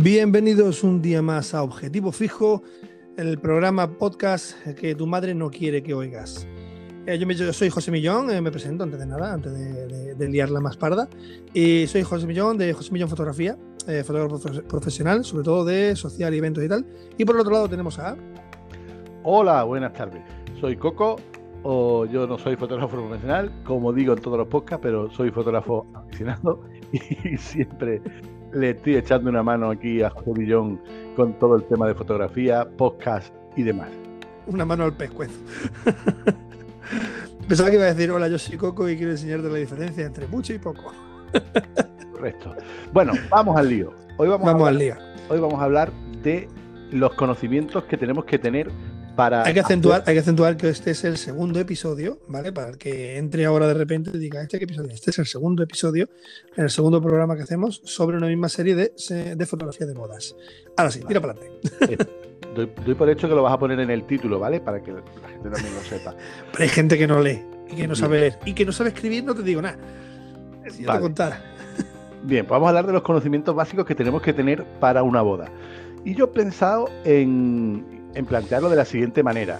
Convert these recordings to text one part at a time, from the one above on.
Bienvenidos un día más a Objetivo Fijo, el programa podcast que tu madre no quiere que oigas. Eh, yo, me, soy José Millón, eh, me presento antes de nada, antes de, de, de, liarla más parda. Y soy José Millón de José Millón Fotografía, eh, fotógrafo profesional, sobre todo de social y eventos y tal. Y por el otro lado tenemos a. Hola, buenas tardes. Soy Coco, o yo no soy fotógrafo profesional, como digo en todos los podcasts, pero soy fotógrafo aficionado y siempre le estoy echando una mano aquí a José Millón con todo el tema de fotografía, podcast y demás. Una mano al pescuezo. Pensaba que iba a decir, hola, yo soy Coco y quiero enseñarte la diferencia entre mucho y poco. Correcto. Bueno, vamos al lío. Hoy vamos, vamos hablar, al lío. Hoy vamos a hablar de los conocimientos que tenemos que tener para... Hay que, acentuar, hay que acentuar que este es el segundo episodio, ¿vale? Para el que entre ahora de repente y diga, ¿este qué episodio? Este es el segundo episodio, el segundo programa que hacemos sobre una misma serie de, de fotografía de bodas. Ahora sí, tira para adelante. Eh, doy, doy, por hecho que lo vas a poner en el título, ¿vale? Para que la gente también lo sepa. Pero hay gente que no lee y que no sabe leer y que no sabe escribir, no te digo nada. Si yo vale. te contara. Bien, pues vamos a hablar de los conocimientos básicos que tenemos que tener para una boda. Y yo he pensado en, en plantearlo de la siguiente manera.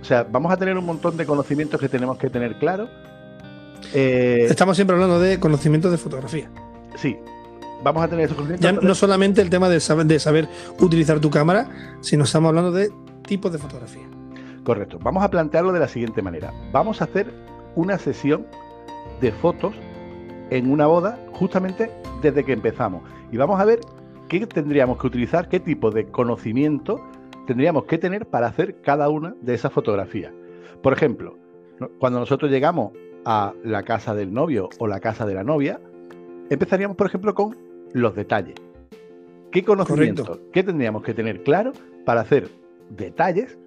O sea, vamos a tener un montón de conocimientos que tenemos que tener claro. Eh, Estamos siempre hablando de conocimientos de fotografía. Sí, vamos a tener esos conocimientos. Ya no solamente el tema de saber, de saber utilizar tu cámara, sino estamos hablando de tipos de fotografía. Correcto. Vamos a plantearlo de la siguiente manera. Vamos a hacer una sesión de fotos en una boda justamente desde que empezamos. Y vamos a ver qué tendríamos que utilizar, qué tipo de conocimiento tendríamos que tener para hacer cada una de esas fotografías. Por ejemplo, cuando nosotros llegamos a la casa del novio o la casa de la novia, empezaríamos, por ejemplo, con los detalles. ¿Qué conocimiento, Correcto. qué tendríamos que tener claro para hacer detalles?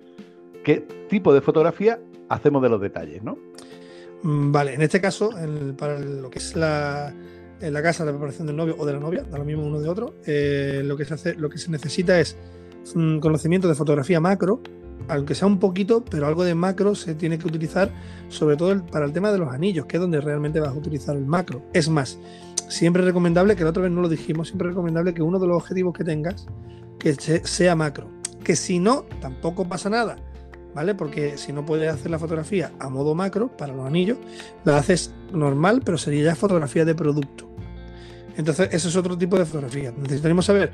¿Qué tipo de fotografía hacemos de los detalles, no? Vale, en este caso, el, para lo que es la, en la casa de preparación del novio o de la novia, da lo mismo uno de otro, eh, lo, que se hace, lo que se necesita es conocimiento de fotografía macro, aunque sea un poquito, pero algo de macro se tiene que utilizar, sobre todo para el tema de los anillos, que es donde realmente vas a utilizar el macro. Es más, siempre es recomendable, que la otra vez no lo dijimos, siempre recomendable que uno de los objetivos que tengas, que sea macro. Que si no, tampoco pasa nada, ¿vale? Porque si no puedes hacer la fotografía a modo macro para los anillos, la haces normal, pero sería ya fotografía de producto. Entonces, eso es otro tipo de fotografía. Necesitaremos saber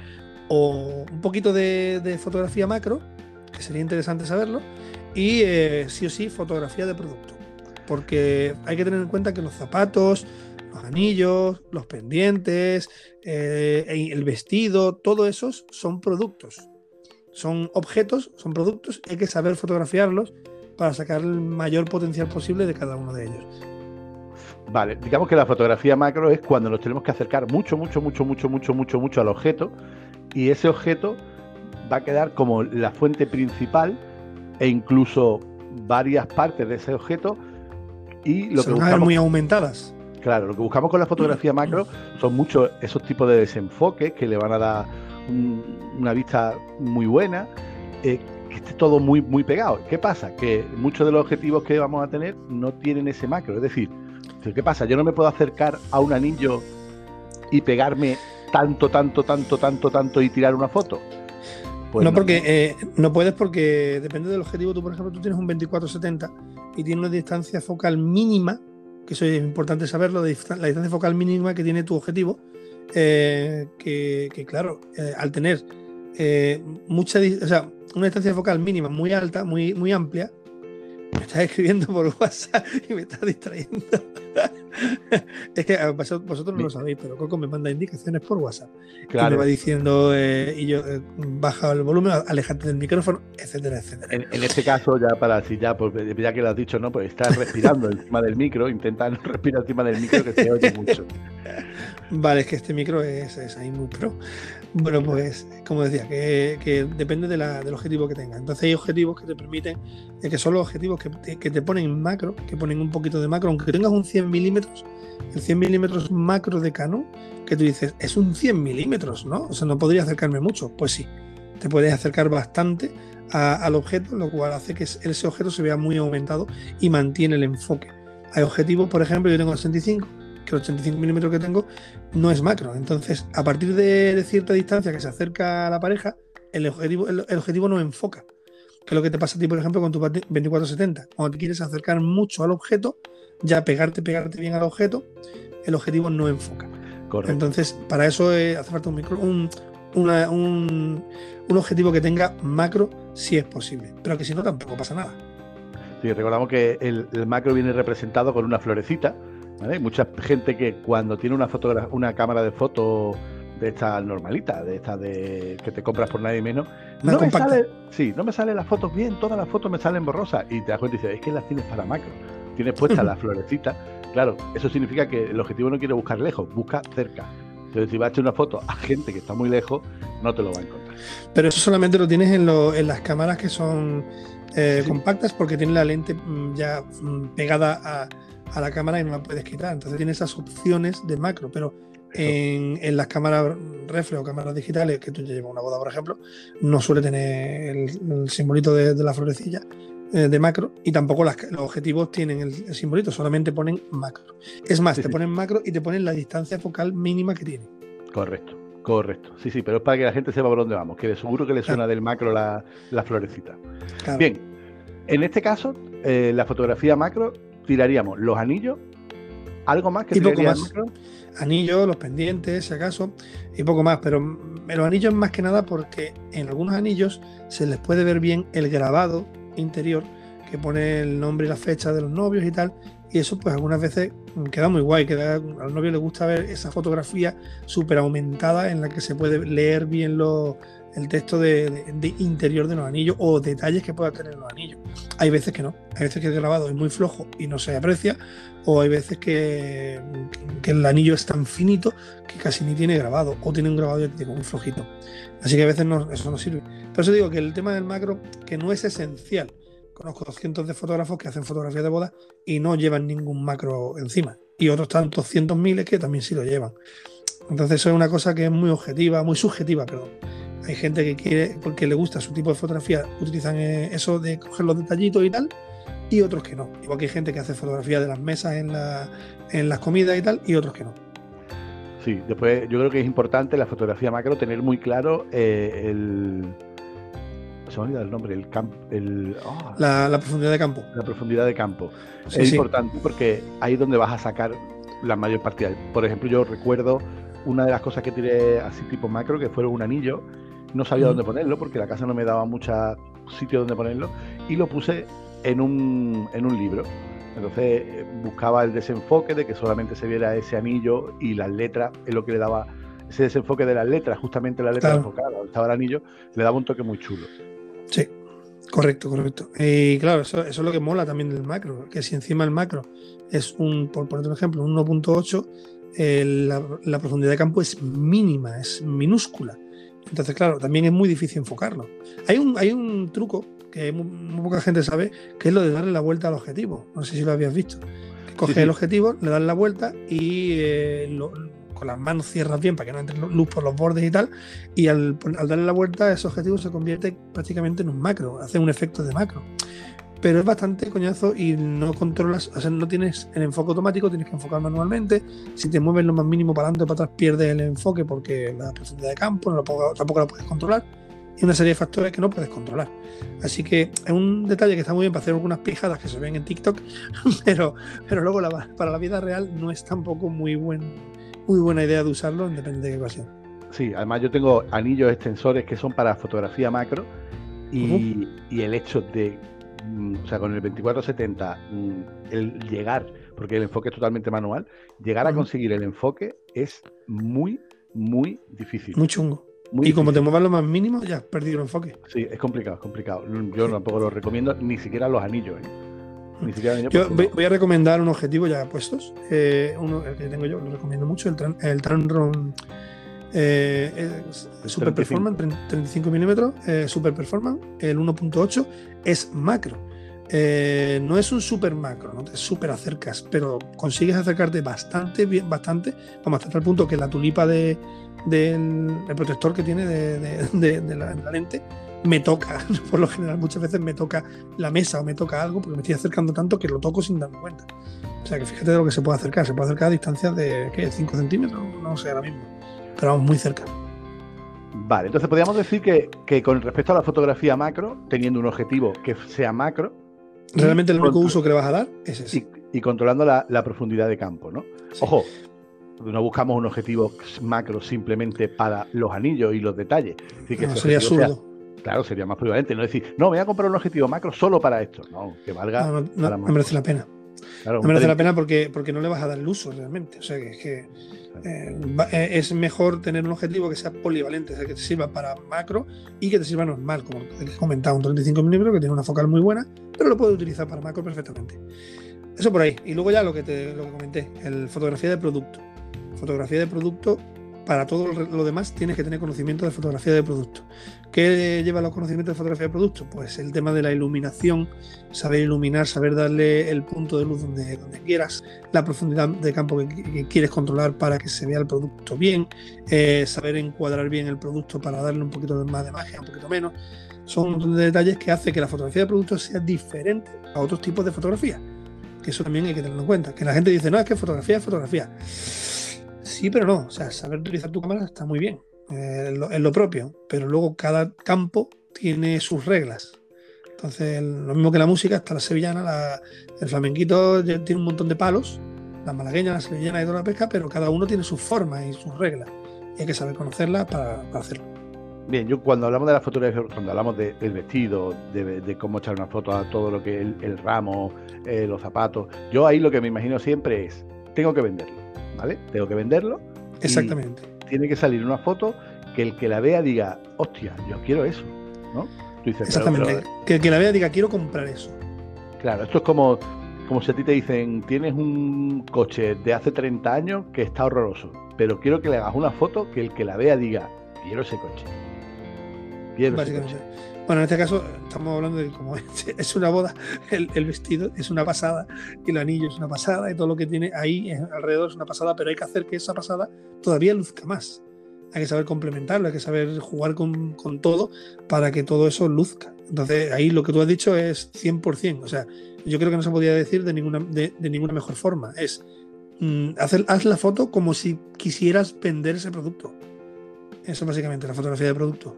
o un poquito de, fotografía macro, que sería interesante saberlo, y eh, sí o sí fotografía de producto. Porque hay que tener en cuenta que los zapatos, los anillos, los pendientes, eh, el vestido, todo esos son productos. Son objetos, son productos, hay que saber fotografiarlos para sacar el mayor potencial posible de cada uno de ellos. Vale, digamos que la fotografía macro es cuando nos tenemos que acercar mucho, mucho, mucho, mucho, mucho, mucho, mucho al objeto y ese objeto va a quedar como la fuente principal e incluso varias partes de ese objeto y lo Se que van buscamos, muy aumentadas. Claro, lo que buscamos con la fotografía macro son muchos esos tipos de desenfoques que le van a dar un, una vista muy buena, eh, que esté todo muy, muy pegado. ¿Qué pasa? Que muchos de los objetivos que vamos a tener no tienen ese macro. Es decir, ¿qué pasa? Yo no me puedo acercar a un anillo y pegarme tanto, tanto, tanto, tanto, tanto y tirar una foto. Pues no, no, porque eh, no puedes porque depende del objetivo. Tú, por ejemplo, tú tienes un 24-70 y tienes una distancia focal mínima, que eso es importante saberlo, la distancia focal mínima que tiene tu objetivo, eh, que, que, claro, eh, al tener eh, mucha, o sea, una distancia focal mínima muy alta, muy, muy amplia, me estás escribiendo por WhatsApp y me estás distrayendo. es que vosotros no lo sabéis, pero Coco me manda indicaciones por WhatsApp. Claro. Y me va diciendo, eh, y yo eh, baja el volumen, alejate del micrófono, etcétera, etcétera. En, en, este caso, ya para si ya, pues, ya que lo has dicho, ¿no? Pues estás respirando encima del micro, intenta no respirar encima del micro que se oye mucho. Vale, es que este micro es, es ahí muy pro. Bueno, pues como decía, que, que depende de la, del objetivo que tengas. Entonces hay objetivos que te permiten, que son los objetivos que te, que te ponen en macro, que ponen un poquito de macro, aunque tengas un 100 milímetros, el 100 milímetros macro de Canon, que tú dices, es un 100 milímetros, ¿no? O sea, no podría acercarme mucho. Pues sí, te puedes acercar bastante al objeto, lo cual hace que ese objeto se vea muy aumentado y mantiene el enfoque. Hay objetivos, por ejemplo, yo tengo el 65, que el 85 milímetros que tengo no es macro. Entonces, a partir de, cierta distancia que se acerca a la pareja, el objetivo, el, objetivo no enfoca. Que es lo que te pasa a ti, por ejemplo, con tu 2470. Cuando te quieres acercar mucho al objeto, ya pegarte, pegarte bien al objeto, el objetivo no enfoca. Correcto. Entonces, para eso hace falta un, micro, un, un, objetivo que tenga macro si es posible, pero que si no tampoco pasa nada. Sí, recordamos que el, macro viene representado con una florecita. Hay mucha gente que cuando tiene una, una cámara de foto de esta normalita, de esta de que te compras por nadie menos, no me sale, sí, no me salen las fotos bien, todas las fotos me salen borrosas y te das cuenta y dices, es que las tienes para macro, tienes puesta la florecita, claro, eso significa que el objetivo no quiere buscar lejos, busca cerca. Entonces, si vas a echar una foto a gente que está muy lejos, no te lo va a encontrar. Pero eso solamente lo tienes en, las cámaras que son eh, compactas porque tienen la lente mm, ya mm, pegada a, la cámara y no la puedes quitar. Entonces tiene esas opciones de macro, pero en, las cámaras reflex o cámaras digitales, que tú llevas una boda, por ejemplo, no suele tener el, simbolito de, la florecilla de macro y tampoco los objetivos tienen el, simbolito, solamente ponen macro. Es más, te ponen macro y te ponen la distancia focal mínima que tiene. Correcto, correcto. Sí, sí, pero es para que la gente sepa por dónde vamos, que de seguro que le suena del macro la, florecita. Bien, en este caso, eh, la fotografía macro, tiraríamos los anillos, algo más que y poco más. Anillos, los pendientes, si acaso, y poco más. Pero los anillos más que nada porque en algunos anillos se les puede ver bien el grabado interior que pone el nombre y la fecha de los novios y tal. Y eso pues algunas veces queda muy guay, queda, al novio le gusta ver esa fotografía súper aumentada en la que se puede leer bien el texto de, interior de los anillos o detalles que pueda tener los anillos. Hay veces que no, hay veces que el grabado es muy flojo y no se aprecia, o hay veces que, que el anillo es tan finito que casi ni tiene grabado, o tiene un grabado muy flojito. Así que a veces eso no sirve. Por eso digo que el tema del macro, que no es esencial. Conozco cientos de fotógrafos que hacen fotografías de boda y no llevan ningún macro encima. Y otros tantos cientos miles que también sí lo llevan. Entonces eso es una cosa que es muy objetiva, muy subjetiva, perdón. Hay gente que quiere, porque le gusta su tipo de fotografía, utilizan eh, eso de coger los detallitos y tal, y otros que no. Igual que hay gente que hace fotografía de las mesas en, la, en las comidas y tal, y otros que no. Sí, después yo creo que es importante la fotografía macro tener muy claro eh, el. Se me olvidado el nombre, el campo. El, ah. la, profundidad de campo. La profundidad de campo. es importante porque ahí es donde vas a sacar la mayor partida. Por ejemplo, yo recuerdo una de las cosas que tiré así tipo macro, que fue un anillo. No sabía dónde ponerlo porque la casa no me daba mucho sitio donde ponerlo. Y lo puse en un, en un libro. Entonces eh, buscaba el desenfoque de que solamente se viera ese anillo y las letras es lo que le daba ese desenfoque de las letras, justamente la letra enfocada, donde estaba el anillo, le daba un toque muy chulo. Sí, correcto, correcto. Y claro, eso, es lo que mola también del macro, que si encima el macro es un, por poner un ejemplo, un 1.8, eh, la, profundidad de campo es mínima, es minúscula. Entonces, claro, también es muy difícil enfocarlo. Hay un, hay un truco que muy, poca gente sabe, que es lo de darle la vuelta al objetivo. No sé si lo habías visto. Que coges el objetivo, le das la vuelta y eh, con las manos cierras bien para que no entre luz por los bordes y tal. Y al, darle la vuelta, ese objetivo se convierte prácticamente en un macro, hace un efecto de macro. Pero es bastante coñazo y no controlas, o sea, no tienes el enfoque automático, tienes que enfocar manualmente. Si te mueves lo más mínimo para adelante o para atrás, pierdes el enfoque porque la profundidad de campo no tampoco la puedes controlar y una serie de factores que no puedes controlar. Así que es un detalle que está muy bien para hacer algunas pijadas que se ven en TikTok, pero, pero luego para la vida real no es tampoco muy, buen, muy buena idea de usarlo, depende de qué ocasión. Sí, además yo tengo anillos extensores que son para fotografía macro y, el hecho de, mm, o sea, con el 2470, mm, el llegar, porque el enfoque es totalmente manual, llegar a conseguir el enfoque es muy, muy difícil. Muy chungo y como te muevas lo más mínimo, ya has perdido el enfoque. Sí, es complicado, es complicado. Yo tampoco lo recomiendo, ni siquiera los anillos. ¿eh? Ni siquiera yo voy, a recomendar un objetivo ya puestos. Eh, uno, el que tengo yo, lo recomiendo mucho, el, tran, el Tranron eh, Super Performance, 35 milímetros, eh, Super Performance, el 1.8, es macro. no es un super macro, no te super acercas, pero consigues acercarte bastante, bien, bastante, vamos hasta el punto que la tulipa de, del protector que tiene de, la, lente me toca, por lo general muchas veces me toca la mesa o me toca algo porque me estoy acercando tanto que lo toco sin darme cuenta. O sea que fíjate de lo que se puede acercar, se puede acercar a distancias de ¿qué? 5 centímetros, no sé ahora mismo, pero vamos muy cerca. Vale, entonces podríamos decir que, que con respecto a la fotografía macro, teniendo un objetivo que sea macro, Realmente el único uso que le vas a dar es ese. Y, controlando la, profundidad de campo, ¿no? Ojo, no buscamos un objetivo macro simplemente para los anillos y los detalles. que sería absurdo. Claro, sería más prudente no decir, no, voy a comprar un objetivo macro solo para esto. No, que valga. No, no, merece la pena. no merece la pena porque, porque no le vas a dar el uso realmente. O sea, que, que eh, eh, es mejor tener un objetivo que sea polivalente, o sea, que te sirva para macro y que te sirva normal, como he comentado, un 35 mm que tiene una focal muy buena, pero lo puedes utilizar para macro perfectamente. Eso por ahí. Y luego ya lo que te lo que comenté, el fotografía de producto. Fotografía de producto para todo lo demás tienes que tener conocimiento de fotografía de producto. ¿Qué lleva los conocimientos de fotografía de producto? Pues el tema de la iluminación, saber iluminar, saber darle el punto de luz donde, donde quieras, la profundidad de campo que, quieres controlar para que se vea el producto bien, eh, saber encuadrar bien el producto para darle un poquito más de magia, un poquito menos. Son un montón de detalles que hace que la fotografía de producto sea diferente a otros tipos de fotografía. Que eso también hay que tenerlo en cuenta. Que la gente dice, no, es que fotografía es fotografía Sí, pero no. O sea, saber utilizar tu cámara está muy bien. Eh, es lo propio. Pero luego cada campo tiene sus reglas. Entonces, lo mismo que la música, está la sevillana, el flamenquito tiene un montón de palos, la malagueña, la sevillana y toda la pesca, pero cada uno tiene sus formas y sus reglas. Y hay que saber conocerlas para, hacerlo. Bien, yo cuando hablamos de la fotografía, cuando hablamos del vestido, de, cómo echar una foto a todo lo que es el, ramo, eh, los zapatos, yo ahí lo que me imagino siempre es, tengo que venderlo ¿vale? Tengo que venderlo. Exactamente. Tiene que salir una foto que el que la vea diga, hostia, yo quiero eso, ¿no? Exactamente. Que el que la vea diga, quiero comprar eso. Claro, esto es como, como si a ti te dicen, tienes un coche de hace 30 años que está horroroso, pero quiero que le hagas una foto que el que la vea diga, quiero ese coche. Quiero ese coche. Bueno, en este caso estamos hablando de cómo es una boda, el, vestido es una pasada y el anillo es una pasada y todo lo que tiene ahí alrededor es una pasada, pero hay que hacer que esa pasada todavía luzca más. Hay que saber complementarlo, hay que saber jugar con, todo para que todo eso luzca. Entonces ahí lo que tú has dicho es 100%. O sea, yo creo que no se podía decir de ninguna, de, ninguna mejor forma. Es mm, hacer, haz la foto como si quisieras vender ese producto. Eso es básicamente la fotografía de producto.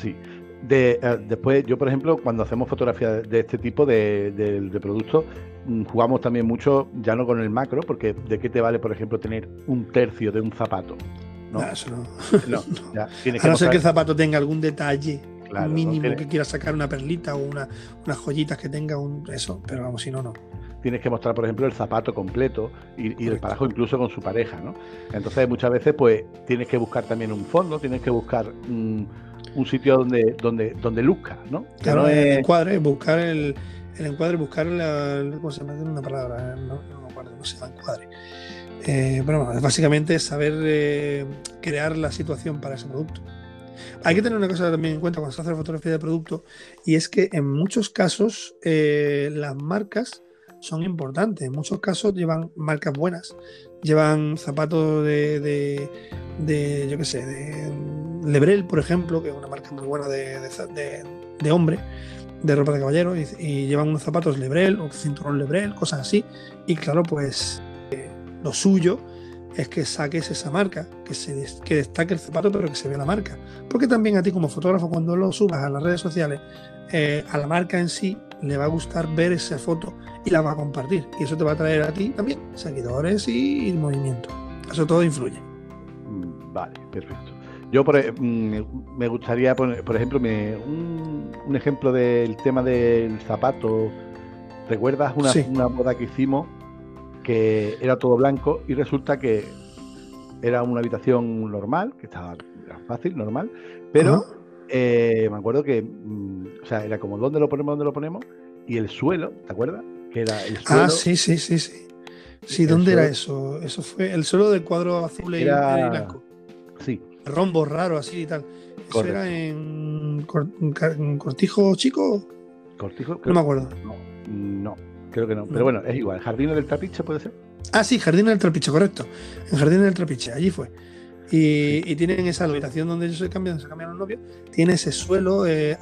Sí, de, eh, después, yo por ejemplo, cuando hacemos fotografías de este tipo de, de, productos, mm, jugamos también mucho, ya no con el macro, porque ¿de qué te vale, por ejemplo, tener un tercio de un zapato? No, eso no. no, a no ser que el zapato tenga algún detalle mínimo que quieras sacar una perlita o una, unas joyitas que tenga un eso, pero vamos, si no, no tienes que mostrar, por ejemplo, el zapato completo y, el parajo incluso con su pareja, ¿no? Entonces, muchas veces, pues, tienes que buscar también un fondo, tienes que buscar un sitio donde, donde, donde luzca, ¿no? Claro, el encuadre, buscar el, el encuadre, buscar la, ¿cómo se llama? una palabra, no, no, me acuerdo, no se llama encuadre. Eh, pero bueno, básicamente saber eh, crear la situación para ese producto. Hay que tener una cosa también en cuenta cuando se hace la fotografía de producto y es que en muchos casos eh, las marcas son importantes. En muchos casos llevan marcas buenas, llevan zapatos de, de, de yo qué sé, de Lebrel, por ejemplo, que es una marca muy buena de, de, hombre, de ropa de caballero, y, llevan unos zapatos Lebrel o cinturón Lebrel, cosas así. Y claro, pues eh, lo suyo es que saques esa marca, que, se, que destaque el zapato, pero que se vea la marca. Porque también a ti como fotógrafo, cuando lo subas a las redes sociales, eh, a la marca en sí le va a gustar ver esa foto y la va a compartir. Y eso te va a traer a ti también seguidores y, movimiento. Eso todo influye. Mm, vale, perfecto. Yo por, e, mm, me gustaría poner, por ejemplo, un, ejemplo del tema del zapato. ¿Recuerdas una, una boda que hicimos que era todo blanco y resulta que era una habitación normal, que estaba fácil, normal, pero eh, me acuerdo que, mm, o sea, era como dónde lo ponemos, dónde lo ponemos, y el suelo, ¿te acuerdas? Que era el ah, suelo. Ah, sí, sí, sí, sí. Sí, ¿dónde era eso? Eso fue el suelo del cuadro azul y blanco. Sí. Rombo raro así y tal. ¿Eso era en, Cortijo Chico? Cortijo, no me acuerdo. No, no, creo que no. Pero bueno, es igual. ¿Jardín del Trapiche puede ser? Ah, sí, Jardín del Trapiche, correcto. En Jardín del Trapiche, allí fue. Y, tienen esa habitación donde ellos se cambian, se cambian los novios, tiene ese suelo eh,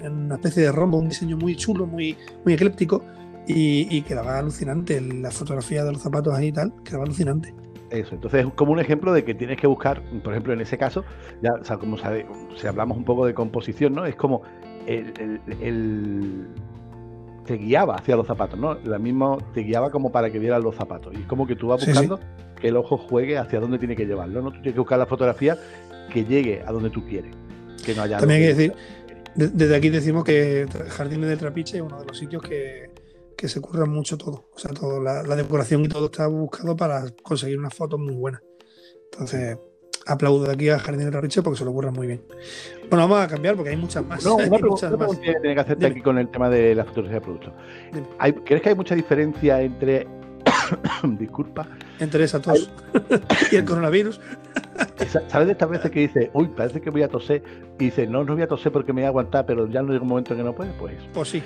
en una especie de rombo, un diseño muy chulo, muy, muy ecléptico, y, y quedaba alucinante. La fotografía de los zapatos ahí y tal, quedaba alucinante. Eso, entonces es como un ejemplo de que tienes que buscar, por ejemplo, en ese caso, ya, o sea, como sabe, si hablamos un poco de composición, ¿no? Es como el, el, te guiaba hacia los zapatos, ¿no? La misma te guiaba como para que vieras los zapatos. Y es como que tú vas buscando que el ojo juegue hacia dónde tiene que llevarlo, ¿no? Tú tienes que buscar la fotografía que llegue a donde tú quieres. Que no haya También hay que decir, desde aquí decimos que Jardines de Trapiche es uno de los sitios que, se curran mucho todo. O sea, todo, la, decoración y todo está buscado para conseguir unas fotos muy buenas. Entonces, aplaudo de aquí a Jardines de Trapiche porque se lo curran muy bien. Bueno, vamos a cambiar porque hay muchas más. No, una pregunta, que tiene que hacerte aquí con el tema de la fotografía de producto. ¿Crees que hay mucha diferencia entre disculpa. Entre esa tos y el coronavirus. ¿Sabes de estas veces que dice, uy, parece que voy a toser? Y dice, no, no voy a toser porque me voy a aguantar, pero ya no llega un momento en que no puede? Pues. Pues sí.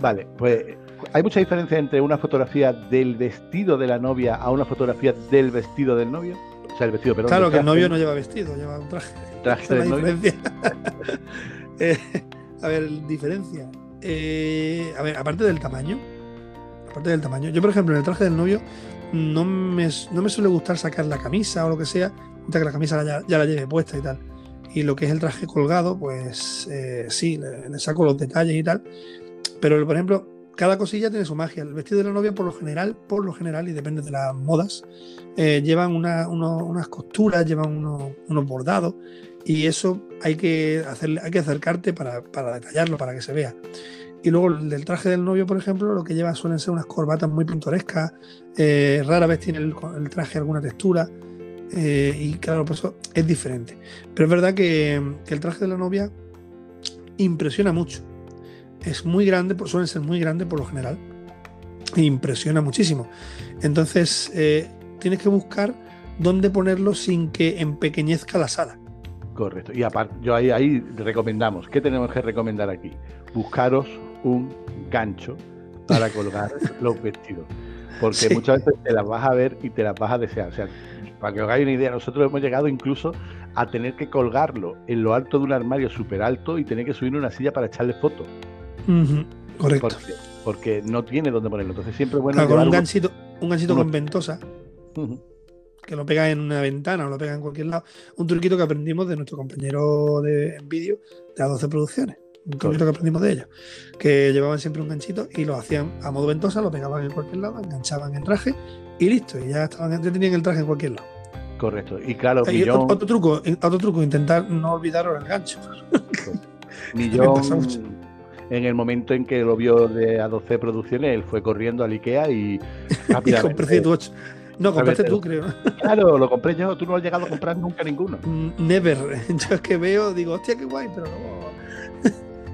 Vale, pues hay mucha diferencia entre una fotografía del vestido de la novia a una fotografía del vestido del novio. O sea, el vestido, pero Claro, que el novio no lleva vestido, lleva un traje. Traje del novio. Eh, a ver, diferencia. Eh, a ver, aparte del tamaño, aparte del tamaño. Yo, por ejemplo, en el traje del novio no me, no me suele gustar sacar la camisa o lo que sea, que la camisa ya, la lleve puesta y tal. Y lo que es el traje colgado, pues eh, sí, le, saco los detalles y tal. Pero, por ejemplo, cada cosilla tiene su magia. El vestido de la novia, por lo general, por lo general, y depende de las modas, eh, llevan unas costuras, llevan unos, bordados, y eso hay que, hacer, hay que acercarte para, para detallarlo, para que se vea. Y luego el del traje del novio, por ejemplo, lo que lleva suelen ser unas corbatas muy pintorescas. Eh, rara vez tiene el, traje alguna textura. Eh, y claro, por eso es diferente. Pero es verdad que, el traje de la novia impresiona mucho. Es muy grande, suelen ser muy grandes por lo general. E impresiona muchísimo. Entonces, eh, tienes que buscar dónde ponerlo sin que empequeñezca la sala. Correcto. Y aparte, yo ahí, ahí recomendamos, ¿qué tenemos que recomendar aquí? Buscaros un gancho para colgar los vestidos. Porque muchas veces te las vas a ver y te las vas a desear. O sea, para que os hagáis una idea, nosotros hemos llegado incluso a tener que colgarlo en lo alto de un armario súper alto y tener que subir una silla para echarle fotos. Correcto. Porque, no tiene dónde ponerlo. Entonces siempre bueno. un ganchito, un ganchito con ventosa. Que lo pega en una ventana o lo pega en cualquier lado. Un truquito que aprendimos de nuestro compañero de vídeo de A12 Producciones un truquito que aprendimos de ellos, que llevaban siempre un ganchito y lo hacían a modo ventosa, lo pegaban en cualquier lado, enganchaban el traje y listo, y ya estaban, ya tenían el traje en cualquier lado. Correcto, y claro, otro, truco, otro truco, intentar no olvidaros el gancho. Millón, en el momento en que lo vio de A12 Producciones, él fue corriendo al Ikea y compré tu No, compraste tú, creo. Claro, lo compré yo, tú no has llegado a comprar nunca ninguno. Mm, never. Yo es que veo, digo, hostia, qué guay, pero luego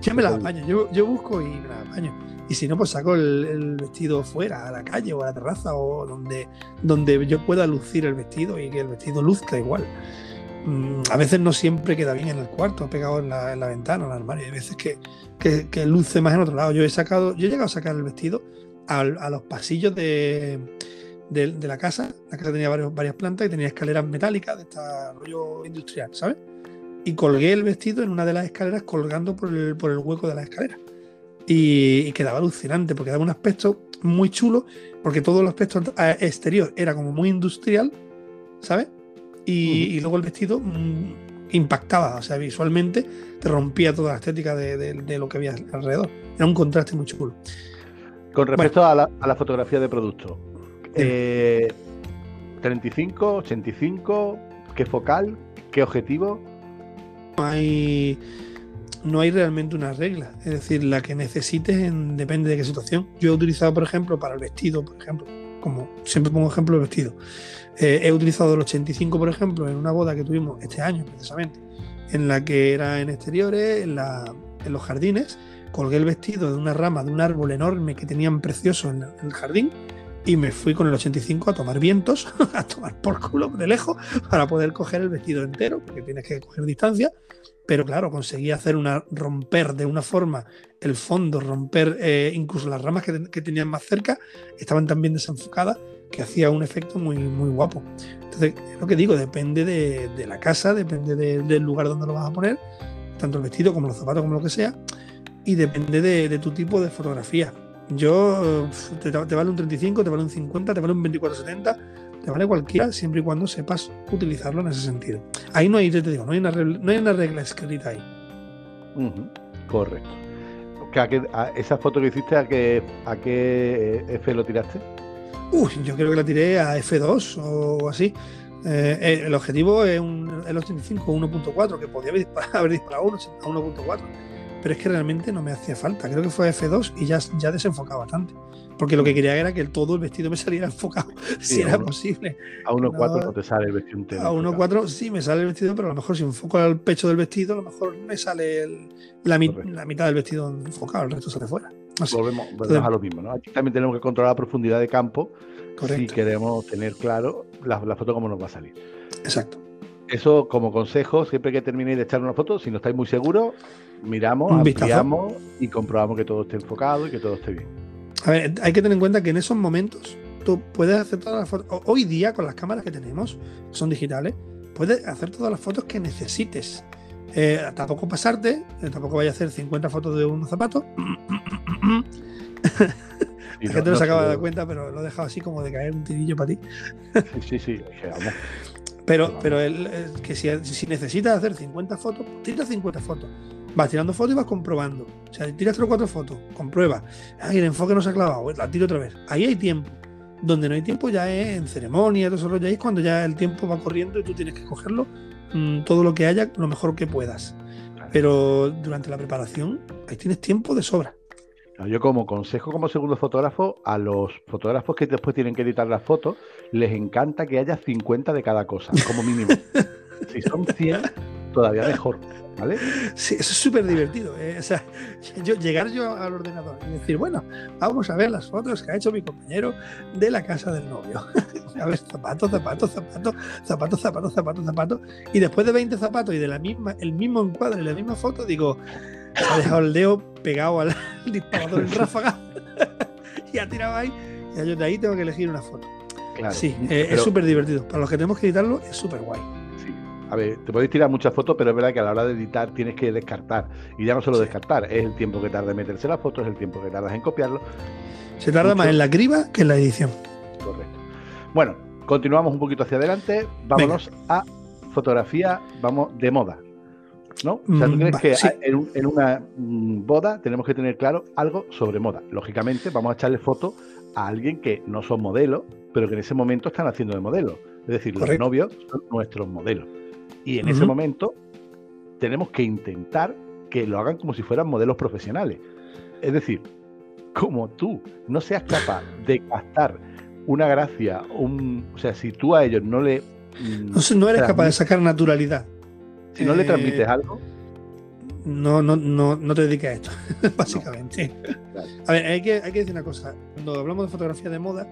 yo me la apaño, yo, yo, busco y me la apaño. Y si no, pues saco el, vestido fuera, a la calle o a la terraza o donde, donde yo pueda lucir el vestido y que el vestido luzca igual. Mm, a veces no siempre queda bien en el cuarto, pegado en la, en la ventana, en el armario. Hay veces que, que, luce más en otro lado. Yo he sacado, yo he llegado a sacar el vestido a, los pasillos de, de, la casa. La casa tenía varias plantas y tenía escaleras metálicas de este rollo industrial, ¿sabes? y colgué el vestido en una de las escaleras colgando por el, por el hueco de la escalera. Y, quedaba alucinante porque daba un aspecto muy chulo, porque todo el aspecto exterior era como muy industrial, ¿sabes? Y, luego el vestido mm, impactaba, o sea, visualmente te rompía toda la estética de, lo que había alrededor. Era un contraste muy chulo. Con respecto a, la, fotografía de producto, 35, 85, ¿qué focal? ¿Qué objetivo? hay, no hay realmente una regla. Es decir, la que necesites depende de qué situación. Yo he utilizado, por ejemplo, para el vestido, por ejemplo, como siempre pongo ejemplo el vestido. Eh, he utilizado el 85, por ejemplo, en una boda que tuvimos este año precisamente, en la que era en exteriores, en, los jardines. Colgué el vestido de una rama de un árbol enorme que tenían precioso en el jardín y me fui con el 85 a tomar vientos, a tomar por culo de lejos para poder coger el vestido entero, porque tienes que coger distancia. Pero claro, conseguí hacer una romper de una forma el fondo, romper eh, incluso las ramas que, tenían más cerca, estaban tan bien desenfocadas que hacía un efecto muy, muy guapo. Entonces, lo que digo, depende de, la casa, depende del lugar donde lo vas a poner, tanto el vestido como los zapatos, como lo que sea, y depende de, tu tipo de fotografía. Yo, te, vale un 35, te vale un 50, te vale un 24-70, te vale cualquiera, siempre y cuando sepas utilizarlo en ese sentido. Ahí no hay, te digo, no hay una, no hay una regla escrita ahí. Correcto. ¿Esa foto que hiciste, a qué, a qué F lo tiraste? Uy, yo creo que la tiré a F2 o así. Eh, eh, el objetivo es un, el 85 1.4, que podía haber disparado, haber disparado a 1.4, pero es que realmente no me hacía falta. Creo que fue F2 y ya, ya desenfocaba bastante. Porque lo que quería era que todo el vestido me saliera enfocado, si era posible. A 1.4 no, te sale el vestido entero. A 1.4 sí me sale el vestido, pero a lo mejor si enfoco al pecho del vestido, a lo mejor me sale la, la, mitad del vestido enfocado, el resto sale fuera. Volvemos, a lo mismo, ¿no? Aquí también tenemos que controlar la profundidad de campo si queremos tener claro la, foto cómo nos va a salir. Exacto. Eso como consejo, siempre que terminéis de echar una foto, si no estáis muy seguros, miramos, ampliamos y comprobamos que todo esté enfocado y que todo esté bien. A ver, hay que tener en cuenta que en esos momentos tú puedes hacer todas las fotos. Hoy día, con las cámaras que tenemos, que son digitales, puedes hacer todas las fotos que necesites. Eh, tampoco pasarte, eh, tampoco vaya a hacer 50 fotos de unos zapatos. La gente no, se acaba de dar cuenta, pero lo he dejado así como de caer un tirillo para ti. sí, sí, sí. Pero, pero el, que si, si, necesitas hacer 50 fotos, tira 50 fotos. Vas tirando fotos y vas comprobando. O sea, tiras 3 o 4 fotos, comprueba. Ay, el enfoque no se ha clavado, la tiro otra vez. Ahí hay tiempo. Donde no hay tiempo ya es en ceremonia, todo eso ya es cuando ya el tiempo va corriendo y tú tienes que cogerlo mm, todo lo que haya, lo mejor que puedas. Pero durante la preparación, ahí tienes tiempo de sobra. Yo como consejo como segundo fotógrafo, a los fotógrafos que después tienen que editar las fotos, les encanta que haya 50 de cada cosa, como mínimo. si son 100, todavía mejor. ¿Vale? Sí, eso es súper divertido. ¿eh? O sea, yo, llegar yo al ordenador y decir, bueno, vamos a ver las fotos que ha hecho mi compañero de la casa del novio. a ver, zapatos, zapatos, zapatos, zapatos, zapatos, zapatos, zapatos. Y después de 20 zapatos y de la misma, el mismo encuadre y la misma foto, digo, ha dejado el dedo pegado al disparador en ráfaga y ha tirado ahí. Y yo de ahí tengo que elegir una foto. Claro, sí, eh, es súper divertido. Para los que tenemos que editarlo, es súper guay. A ver, te podéis tirar muchas fotos, pero es verdad que a la hora de editar tienes que descartar. Y ya no solo descartar, es el tiempo que tarda en meterse la foto, es el tiempo que tardas en copiarlo. Se tarda más en la criba que en la edición. Correcto. Bueno, continuamos un poquito hacia adelante. Vámonos a fotografía, vamos, de moda. ¿no? O sea, tú mm, crees que en, una mm, boda tenemos que tener claro algo sobre moda. Lógicamente, vamos a echarle foto a alguien que no son modelos, pero que en ese momento están haciendo de modelo. Es decir, los novios son nuestros modelos. Y en ese momento tenemos que intentar que lo hagan como si fueran modelos profesionales. Es decir, como tú no seas capaz de captar una gracia, un, o sea, si tú a ellos no le... Mm, no, no eres capaz de sacar naturalidad. Si no le transmites eh, algo. No, no, no, no te dediques a esto, básicamente. A ver, hay que, hay que decir una cosa. Cuando hablamos de fotografía de moda,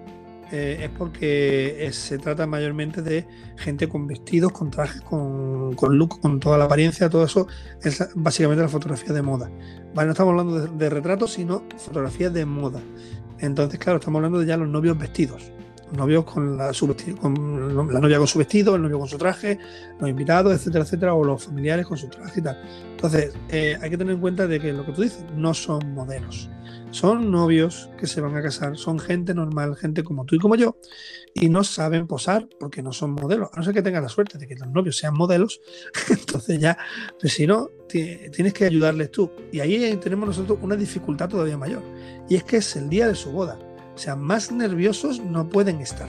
eh, es porque se trata mayormente de gente con vestidos, con trajes, con, look, con toda la apariencia, todo eso es básicamente la fotografía de moda. Vale, no estamos hablando de, retratos, sino fotografía de moda. Entonces, claro, estamos hablando de ya los novios vestidos novios con la, con la novia con su vestido, el novio con su traje, los invitados, etcétera, etcétera, o los familiares con su traje y tal. Entonces, eh, hay que tener en cuenta de que lo que tú dices no son modelos. Son novios que se van a casar, son gente normal, gente como tú y como yo, y no saben posar porque no son modelos. A no ser que tengan la suerte de que los novios sean modelos, entonces ya, pues si no, tienes que ayudarles tú. Y ahí tenemos nosotros una dificultad todavía mayor, y es que es el día de su boda o sea, más nerviosos no pueden estar.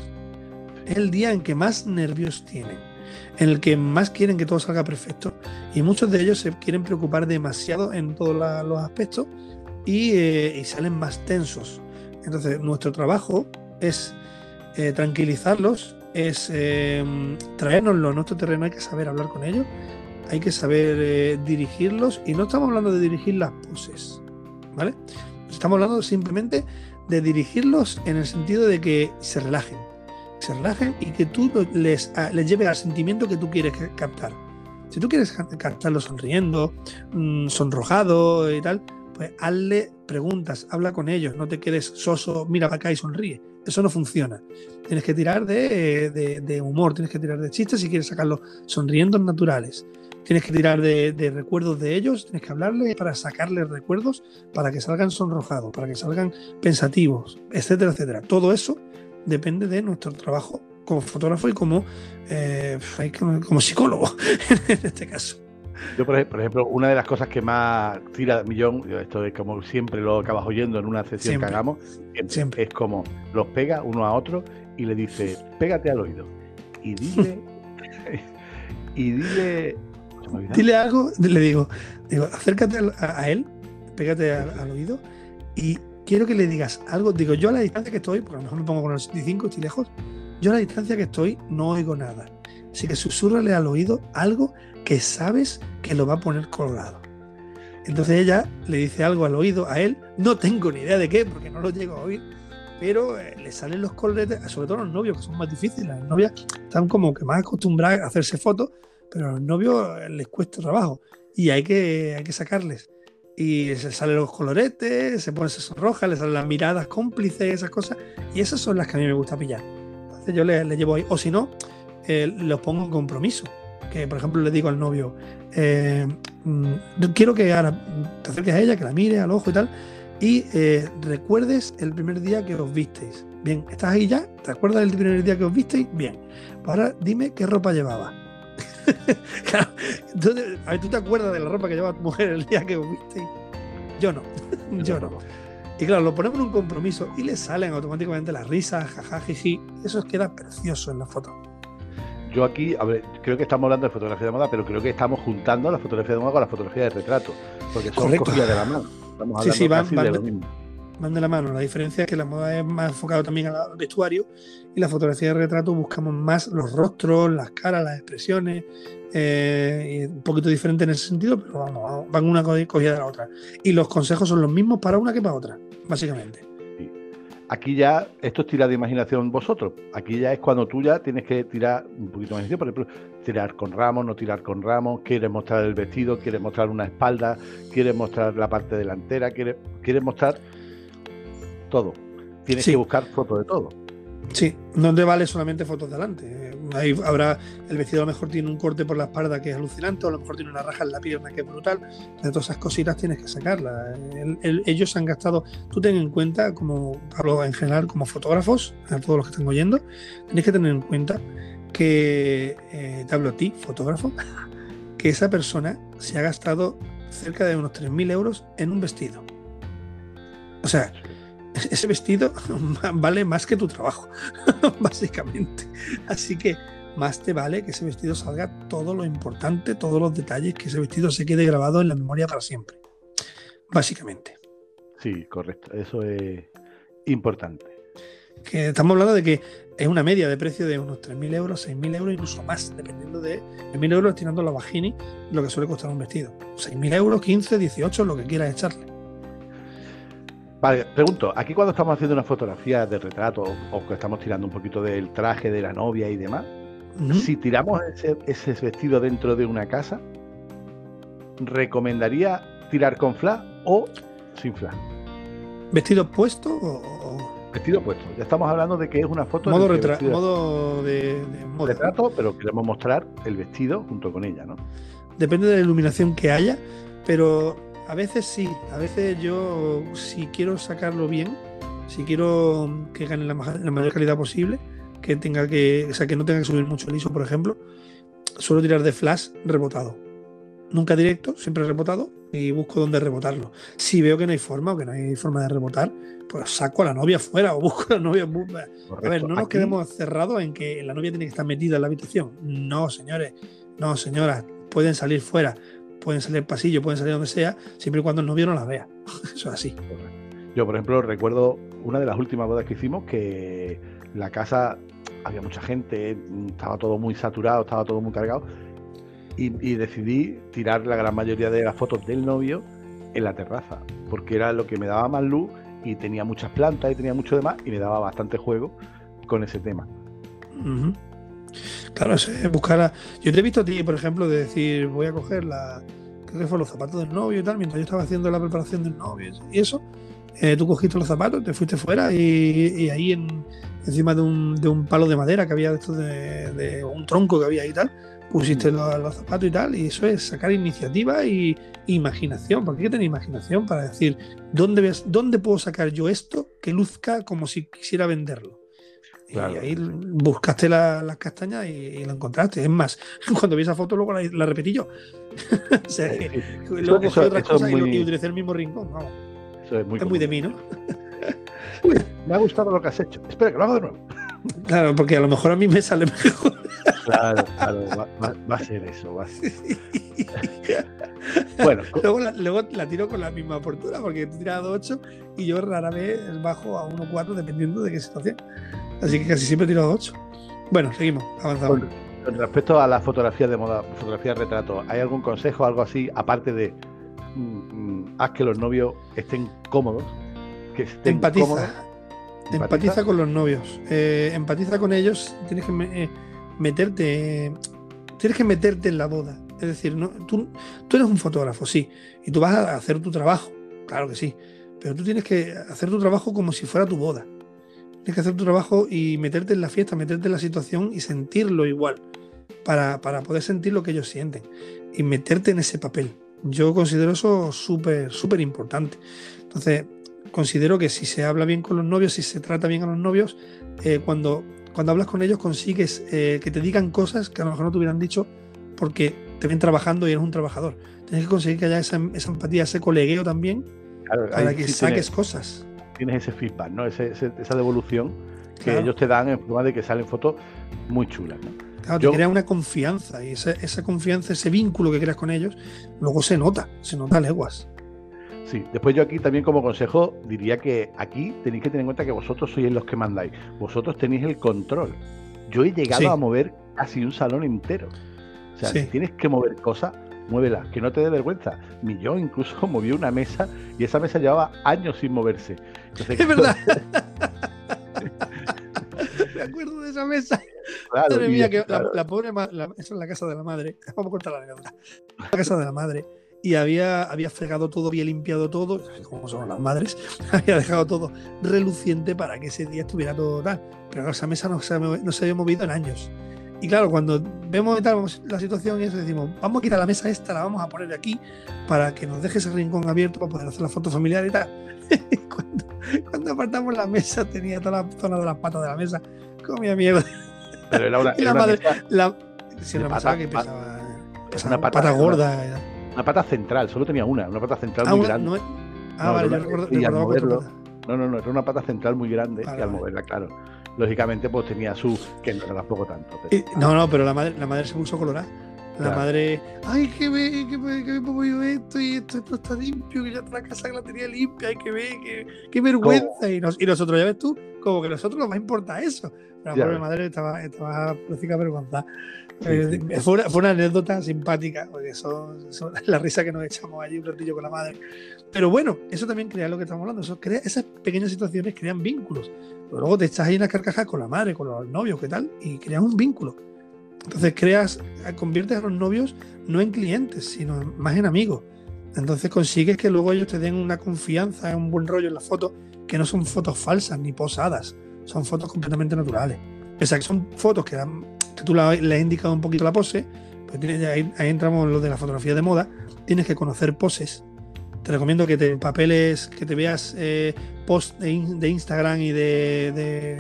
Es el día en que más nervios tienen, en el que más quieren que todo salga perfecto y muchos de ellos se quieren preocupar demasiado en todos los aspectos eh, y, salen más tensos. Entonces, nuestro trabajo es eh, tranquilizarlos, es eh, traérnoslo a nuestro terreno, hay que saber hablar con ellos, hay que saber dirigirlos y no estamos hablando de dirigir las poses, ¿vale? Estamos hablando simplemente de dirigirlos en el sentido de que se relajen, se relajen y que tú les, les lleves al sentimiento que tú quieres captar. Si tú quieres captarlo sonriendo, mm, sonrojado y tal, pues hazle preguntas, habla con ellos, no te quedes soso, mira para acá y sonríe. Eso no funciona. Tienes que tirar de, humor, tienes que tirar de chistes si quieres sacarlos sonriendo naturales. Tienes que tirar de, recuerdos de ellos, tienes que hablarles para sacarles recuerdos, para que salgan sonrojados, para que salgan pensativos, etcétera, etcétera. Todo eso depende de nuestro trabajo como fotógrafo y como, eh, como psicólogo en este caso. Yo, por ejemplo, una de las cosas que más tira millón, esto es como siempre lo acabas oyendo en una sesión que hagamos, siempre, es como los pega uno a otro y le dice, pégate al oído. Y dile, y dile, dile algo, le digo, digo, acércate a, él, pégate al, oído y quiero que le digas algo. Digo, yo a la distancia que estoy, porque a lo mejor me pongo con el 75, estoy lejos, yo a la distancia que estoy no oigo nada. Así que susurrale al oído algo que sabes que lo va a poner colorado. Entonces ella le dice algo al oído a él, no tengo ni idea de qué, porque no lo llego a oír, pero eh, le salen los coloretes, sobre todo los novios, que son más difíciles. Las novias están como que más acostumbradas a hacerse fotos, pero a los novios eh, les cuesta trabajo y hay que, hay que sacarles. Y se salen los coloretes, se ponen, se sonroja, le salen las miradas cómplices, esas cosas, y esas son las que a mí me gusta pillar. Entonces yo le, llevo ahí, o si no, eh, los pongo en compromiso que por ejemplo le digo al novio, eh, mm, quiero que ahora te acerques a ella, que la mire al ojo y tal, y eh, recuerdes el primer día que os visteis. Bien, ¿estás ahí ya? ¿Te acuerdas del primer día que os visteis? Bien. Pues ahora dime qué ropa llevaba. claro, a ver, ¿tú te acuerdas de la ropa que llevaba tu mujer el día que os visteis? Yo no, yo no. Y claro, lo ponemos en un compromiso y le salen automáticamente las risas, jaja, Eso queda precioso en la foto yo aquí, a ver, creo que estamos hablando de fotografía de moda, pero creo que estamos juntando la fotografía de moda con la fotografía de retrato, porque son cogidas de la mano. Estamos sí, sí, van, de, lo mismo. van de la mano. La diferencia es que la moda es más enfocada también al vestuario y la fotografía de retrato buscamos más los rostros, las caras, las expresiones, eh, un poquito diferente en ese sentido, pero vamos, van una cogida de la otra. Y los consejos son los mismos para una que para otra, básicamente. Aquí ya, esto es tirar de imaginación vosotros. Aquí ya es cuando tú ya tienes que tirar un poquito de imaginación. Por ejemplo, tirar con ramos, no tirar con ramos. Quieres mostrar el vestido, quieres mostrar una espalda, quieres mostrar la parte delantera, quieres, quieres mostrar todo. Tienes que buscar fotos de todo. Sí, te vale solamente fotos delante. Ahí habrá, el vestido a lo mejor tiene un corte por la espalda que es alucinante, o a lo mejor tiene una raja en la pierna que es brutal. De todas esas cositas tienes que sacarlas. ellos han gastado, tú ten en cuenta, como hablo en general, como fotógrafos, a todos los que están oyendo, tienes que tener en cuenta que, eh, te hablo a ti, fotógrafo, que esa persona se ha gastado cerca de unos 3.000 euros en un vestido. O sea, ese vestido vale más que tu trabajo, básicamente. Así que más te vale que ese vestido salga todo lo importante, todos los detalles, que ese vestido se quede grabado en la memoria para siempre. Básicamente. Sí, correcto. Eso es importante. Que estamos hablando de que es una media de precio de unos 3.000 euros, 6.000 euros, incluso más, dependiendo de 1.000 euros tirando la vagini, lo que suele costar un vestido. 6.000 euros, 15, 18, lo que quieras echarle. Vale, pregunto, aquí cuando estamos haciendo una fotografía de retrato o que estamos tirando un poquito del traje de la novia y demás, si tiramos ese, vestido dentro de una casa, ¿recomendaría tirar con flash o sin flash? ¿Vestido puesto o...? Vestido puesto. Ya estamos hablando de que es una foto... Modo, retrato modo de, Retrato, pero queremos mostrar el vestido junto con ella, ¿no? Depende de la iluminación que haya, pero a veces sí, a veces yo si quiero sacarlo bien, si quiero que gane la, mayor calidad posible, que tenga que, o sea, que no tenga que subir mucho el ISO, por ejemplo, suelo tirar de flash rebotado. Nunca directo, siempre rebotado y busco dónde rebotarlo. Si veo que no hay forma o que no hay forma de rebotar, pues saco a la novia fuera o busco a la novia. A ver, no nos quedemos cerrados en que la novia tiene que estar metida en la habitación. No, señores, no, señoras, pueden salir fuera pueden salir al pasillo, pueden salir donde sea, siempre y cuando el novio no la vea. Eso es así. Yo, por ejemplo, recuerdo una de las últimas bodas que hicimos que la casa había mucha gente, estaba todo muy saturado, estaba todo muy cargado. Y, decidí tirar la gran mayoría de las fotos del novio en la terraza, porque era lo que me daba más luz y tenía muchas plantas y tenía mucho demás y me daba bastante juego con ese tema. Claro, es buscar Yo te he visto a ti, por ejemplo, de decir, voy a coger la... Creo que fue los zapatos del novio y tal, mientras yo estaba haciendo la preparación del novio y eso. eh, tú cogiste los zapatos, te fuiste fuera y, ahí en, encima de un, de un, palo de madera que había de, de, un tronco que había ahí y tal, pusiste los, zapatos y tal, y eso es sacar iniciativa y imaginación, porque hay que tener imaginación para decir, ¿dónde, ves, ¿dónde puedo sacar yo esto que luzca como si quisiera venderlo? Y ahí buscaste las castañas y, lo encontraste. Es más, cuando vi esa foto luego la, repetí yo. o sea, que, luego cogí otras cosas y, utilicé el mismo rincón. Eso es muy, es muy de mí, ¿no? me ha gustado lo que has hecho. Espera, que lo hago de nuevo. Claro, porque a lo mejor a mí me sale mejor. Claro, claro, va, a ser eso. Va a ser. bueno, luego la, luego la, tiro con la misma apertura, porque tú tiras a 2.8 y yo rara vez bajo a 1.4 dependiendo de qué situación. Así que casi siempre tiro a 8. Bueno, seguimos, avanzamos. Con, respecto a la fotografía de moda, fotografía de retrato, ¿hay algún consejo, algo así, aparte de mm, mm, haz que los novios estén cómodos? Que estén Empatiza. Cómodos? Empatiza con los novios. Eh, empatiza con ellos. Tienes que eh, meterte. Tienes que meterte en la boda. Es decir, no, tú, tú eres un fotógrafo, sí. Y tú vas a hacer tu trabajo. Claro que sí. Pero tú tienes que hacer tu trabajo como si fuera tu boda. Tienes que hacer tu trabajo y meterte en la fiesta, meterte en la situación y sentirlo igual. Para, para poder sentir lo que ellos sienten. Y meterte en ese papel. Yo considero eso súper, súper importante. Entonces, considero que si se habla bien con los novios, si se trata bien a los novios, eh, cuando, cuando hablas con ellos consigues eh, que te digan cosas que a lo mejor no te hubieran dicho porque te ven trabajando y eres un trabajador. Tienes que conseguir que haya esa, empatía, ese colegueo también para que saques cosas. Tienes ese feedback, ¿no? esa devolución que ellos te dan en forma de que salen fotos muy chulas. Claro, te crea una confianza y esa, esa confianza, ese vínculo que creas con ellos, luego se nota, se nota a leguas. Sí, después yo aquí también como consejo diría que aquí tenéis que tener en cuenta que vosotros sois los que mandáis, vosotros tenéis el control. Yo he llegado a mover casi un salón entero. O sea, si tienes que mover cosas, muévelas, que no te dé vergüenza. Ni yo incluso moví una mesa y esa mesa llevaba años sin moverse. Es verdad. Me acuerdo de esa mesa. Madre mía, que la, pobre esa es la casa de la madre. Vamos a contar la anécdota. La casa de la madre y había, había fregado todo, había limpiado todo, como son las madres, había dejado todo reluciente para que ese día estuviera todo tal. Pero esa mesa no se, no se había movido en años. Y claro, cuando vemos la situación y eso, decimos, vamos a quitar la mesa esta, la vamos a poner aquí para que nos deje ese rincón abierto para poder hacer la foto familiar y tal. cuando, cuando, apartamos la mesa, tenía toda la zona de las patas de la mesa, comía mierda. Pero era una, y la madre, la, si una mesa que pesaba, una pata, pata gorda. Una pata central, solo tenía una, una pata central ah, muy grande. No, ah, vale, yo recuerdo, y al moverlo, no, no, no, era una pata central muy grande y al moverla, claro. Lógicamente, pues tenía su. que no era tampoco tanto. no, no, pero la madre, la madre se puso colorada. La madre, ay, que ve, que ve, que yo esto y esto, esto está limpio, que ya la casa que la tenía limpia, hay que ver, que, qué vergüenza. Y, y, nosotros, ya ves tú, como que a nosotros nos va a importar eso. La pobre madre estaba, estaba prácticamente vergonzada. Eh, fue, una, anécdota simpática, porque eso, la risa que nos echamos allí un ratillo con la madre. Pero bueno, eso también crea lo que estamos hablando. Crea, esas pequeñas situaciones crean vínculos. Luego te echas ahí una carcajada con la madre, con los novios, ¿qué tal? Y creas un vínculo. Entonces creas, conviertes a los novios no en clientes, sino más en amigos. Entonces consigues que luego ellos te den una confianza, un buen rollo en la foto, que no son fotos falsas ni posadas, son fotos completamente naturales. Pese a que son fotos que dan tú le has indicado un poquito la pose, pues ahí, entramos en lo de la fotografía de moda, tienes que conocer poses. Te recomiendo que te papeles, que te veas eh, post de, Instagram y de,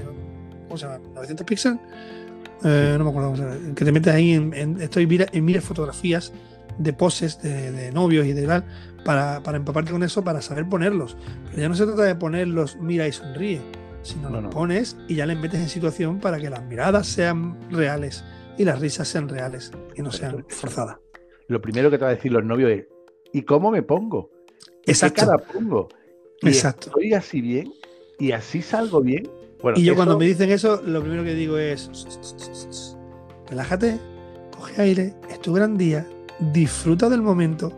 ¿cómo se llama? 900 píxeles. Eh, no me acuerdo Que te metes ahí en, estoy en mira fotografías de poses de, novios y de tal, para, para, empaparte con eso, para saber ponerlos. Pero ya no se trata de ponerlos mira y sonríe sino no, lo pones y ya le metes en situación para que las miradas sean reales y las risas sean reales y no sean forzadas. Lo primero que te va a decir los novios es, ¿y cómo me pongo? Exacto. ¿Qué cara pongo? Exacto. ¿Estoy así bien? ¿Y así salgo bien? y yo cuando me dicen eso, lo primero que digo es, relájate, coge aire, es tu gran día, disfruta del momento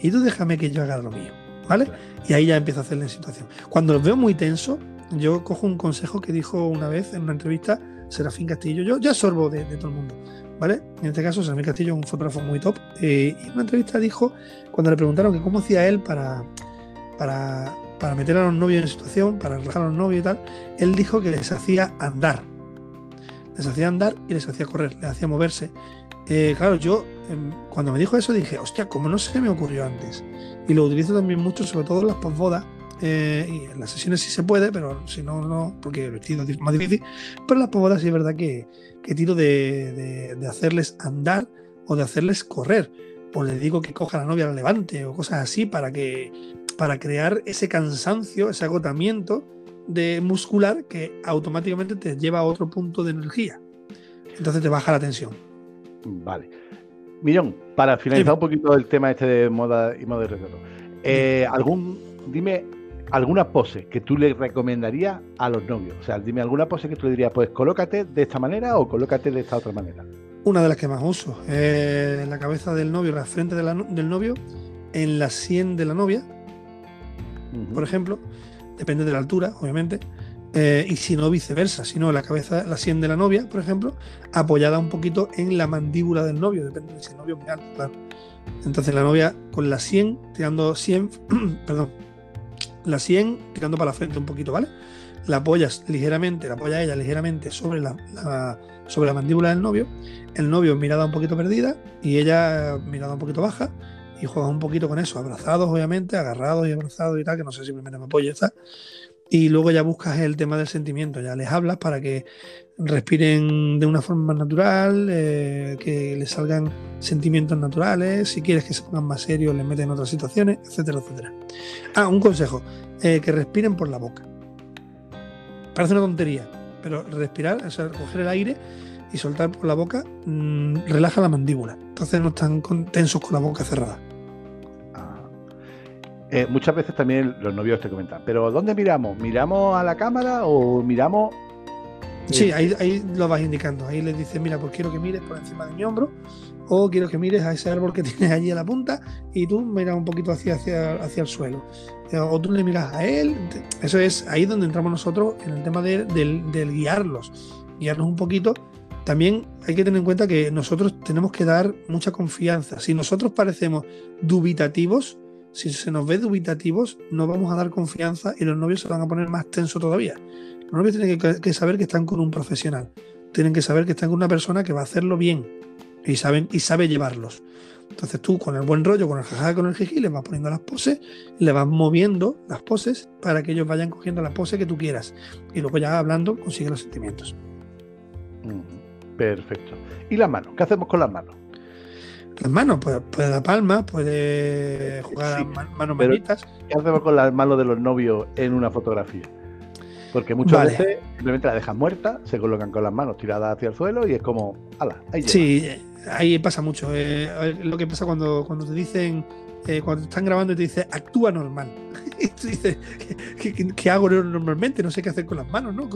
y tú déjame que yo haga lo mío, ¿vale? Y ahí ya empiezo a hacerle en situación. Cuando los veo muy tenso, yo cojo un consejo que dijo una vez en una entrevista Serafín Castillo. Yo ya absorbo de, todo el mundo, ¿vale? En este caso, Serafín Castillo es un fotógrafo muy top. Eh, y en una entrevista dijo, cuando le preguntaron que cómo hacía él para, para, para meter a los novios en situación, para relajar a los novios y tal, él dijo que les hacía andar. Les hacía andar y les hacía correr, les hacía moverse. Eh, claro, yo em, cuando me dijo eso dije, hostia, ¿cómo no se me ocurrió antes? Y lo utilizo también mucho, sobre todo en las posbodas. Eh, y en las sesiones sí se puede, pero si no, no, porque el vestido es más difícil. Pero en las posbodas sí es verdad que, que tiro de, de, hacerles andar o de hacerles correr. O les digo que coja la novia, la levante o cosas así para que para crear ese cansancio, ese agotamiento de muscular que automáticamente te lleva a otro punto de energía. Entonces te baja la tensión. Vale. Millón, para finalizar un poquito el tema este de moda y moda de retrato, eh, algún, dime alguna pose que tú le recomendarías a los novios. O sea, dime alguna pose que tú le dirías, pues colócate de esta manera o colócate de esta otra manera. Una de las que más uso, eh, la cabeza del novio, la frente del novio, en la sien de la novia, por ejemplo, depende de la altura, obviamente, eh, y si no viceversa, si no la cabeza, la sien de la novia, por ejemplo, apoyada un poquito en la mandíbula del novio, depende de si el novio es alto, claro. Entonces la novia con la sien, tirando 100, perdón, la sien tirando para la frente un poquito, ¿vale? La apoyas ligeramente, la apoya ella ligeramente sobre la, sobre la mandíbula del novio, el novio mirada un poquito perdida y ella mirada un poquito baja, y juegas un poquito con eso, abrazados obviamente, agarrados y abrazados y tal, que no sé, simplemente me apoyo está. Y luego ya buscas el tema del sentimiento, ya les hablas para que respiren de una forma más natural, eh, que les salgan sentimientos naturales, si quieres que se pongan más serios, les meten en otras situaciones, etcétera, etcétera. Ah, un consejo, eh, que respiren por la boca. Parece una tontería, pero respirar, o sea, coger el aire y soltar por la boca mm, relaja la mandíbula. Entonces no están tensos con la boca cerrada. Eh, muchas veces también los novios te comentan, pero ¿dónde miramos? ¿Miramos a la cámara o miramos...? Sí, ahí, ahí lo vas indicando. Ahí les dices, mira, pues quiero que mires por encima de mi hombro o quiero que mires a ese árbol que tienes allí a la punta y tú miras un poquito hacia, hacia, hacia el suelo. Eh, o tú le miras a él. Eso es ahí donde entramos nosotros en el tema de, del, del guiarlos. Guiarlos un poquito también hay que tener en cuenta que nosotros tenemos que dar mucha confianza. Si nosotros parecemos dubitativos, si se nos ve dubitativos, no vamos a dar confianza y los novios se van a poner más tensos todavía. Los novios tienen que, saber que están con un profesional. Tienen que saber que están con una persona que va a hacerlo bien y, saben, y sabe llevarlos. Entonces tú con el buen rollo, con el jajaja, con el jiji, les vas poniendo las poses, le vas moviendo las poses para que ellos vayan cogiendo la pose que tú quieras. Y luego ya hablando consigue los sentimientos. Perfecto. ¿Y las manos? ¿Qué hacemos con las manos? Las manos, puede, puede dar palmas, puede jugar a manos manitas. ¿Qué hacemos con las manos de los novios en una fotografía? Porque muchas veces simplemente la dejan muerta, se colocan con las manos tiradas hacia el suelo y es como, ala, ahí Sí, ahí pasa mucho. Eh, lo que pasa cuando, cuando te dicen, eh, cuando están grabando y te dicen, actúa normal. y tú dices, ¿qué, hago normalmente? No sé qué hacer con las manos, ¿no?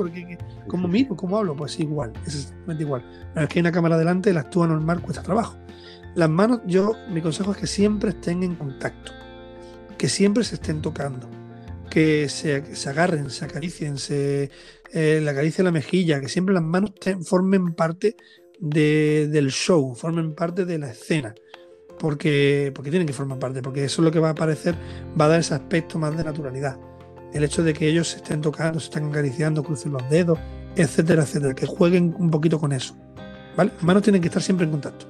¿Cómo miro? ¿Cómo hablo? Pues igual, es exactamente igual. Una vez que hay una cámara delante, el actúa normal cuesta trabajo. Las manos, yo, mi consejo es que siempre estén en contacto, que siempre se estén tocando, que se, agarren, se acaricien, se eh, le acaricie la mejilla, que siempre las manos formen parte del show, formen parte de la escena porque, porque tienen que formar parte, porque eso es lo que va a aparecer, va a dar ese aspecto más de naturalidad. El hecho de que ellos se estén tocando, se estén acariciando, crucen los dedos, etcétera, etcétera, que jueguen un poquito con eso. Las manos tienen que estar siempre en contacto.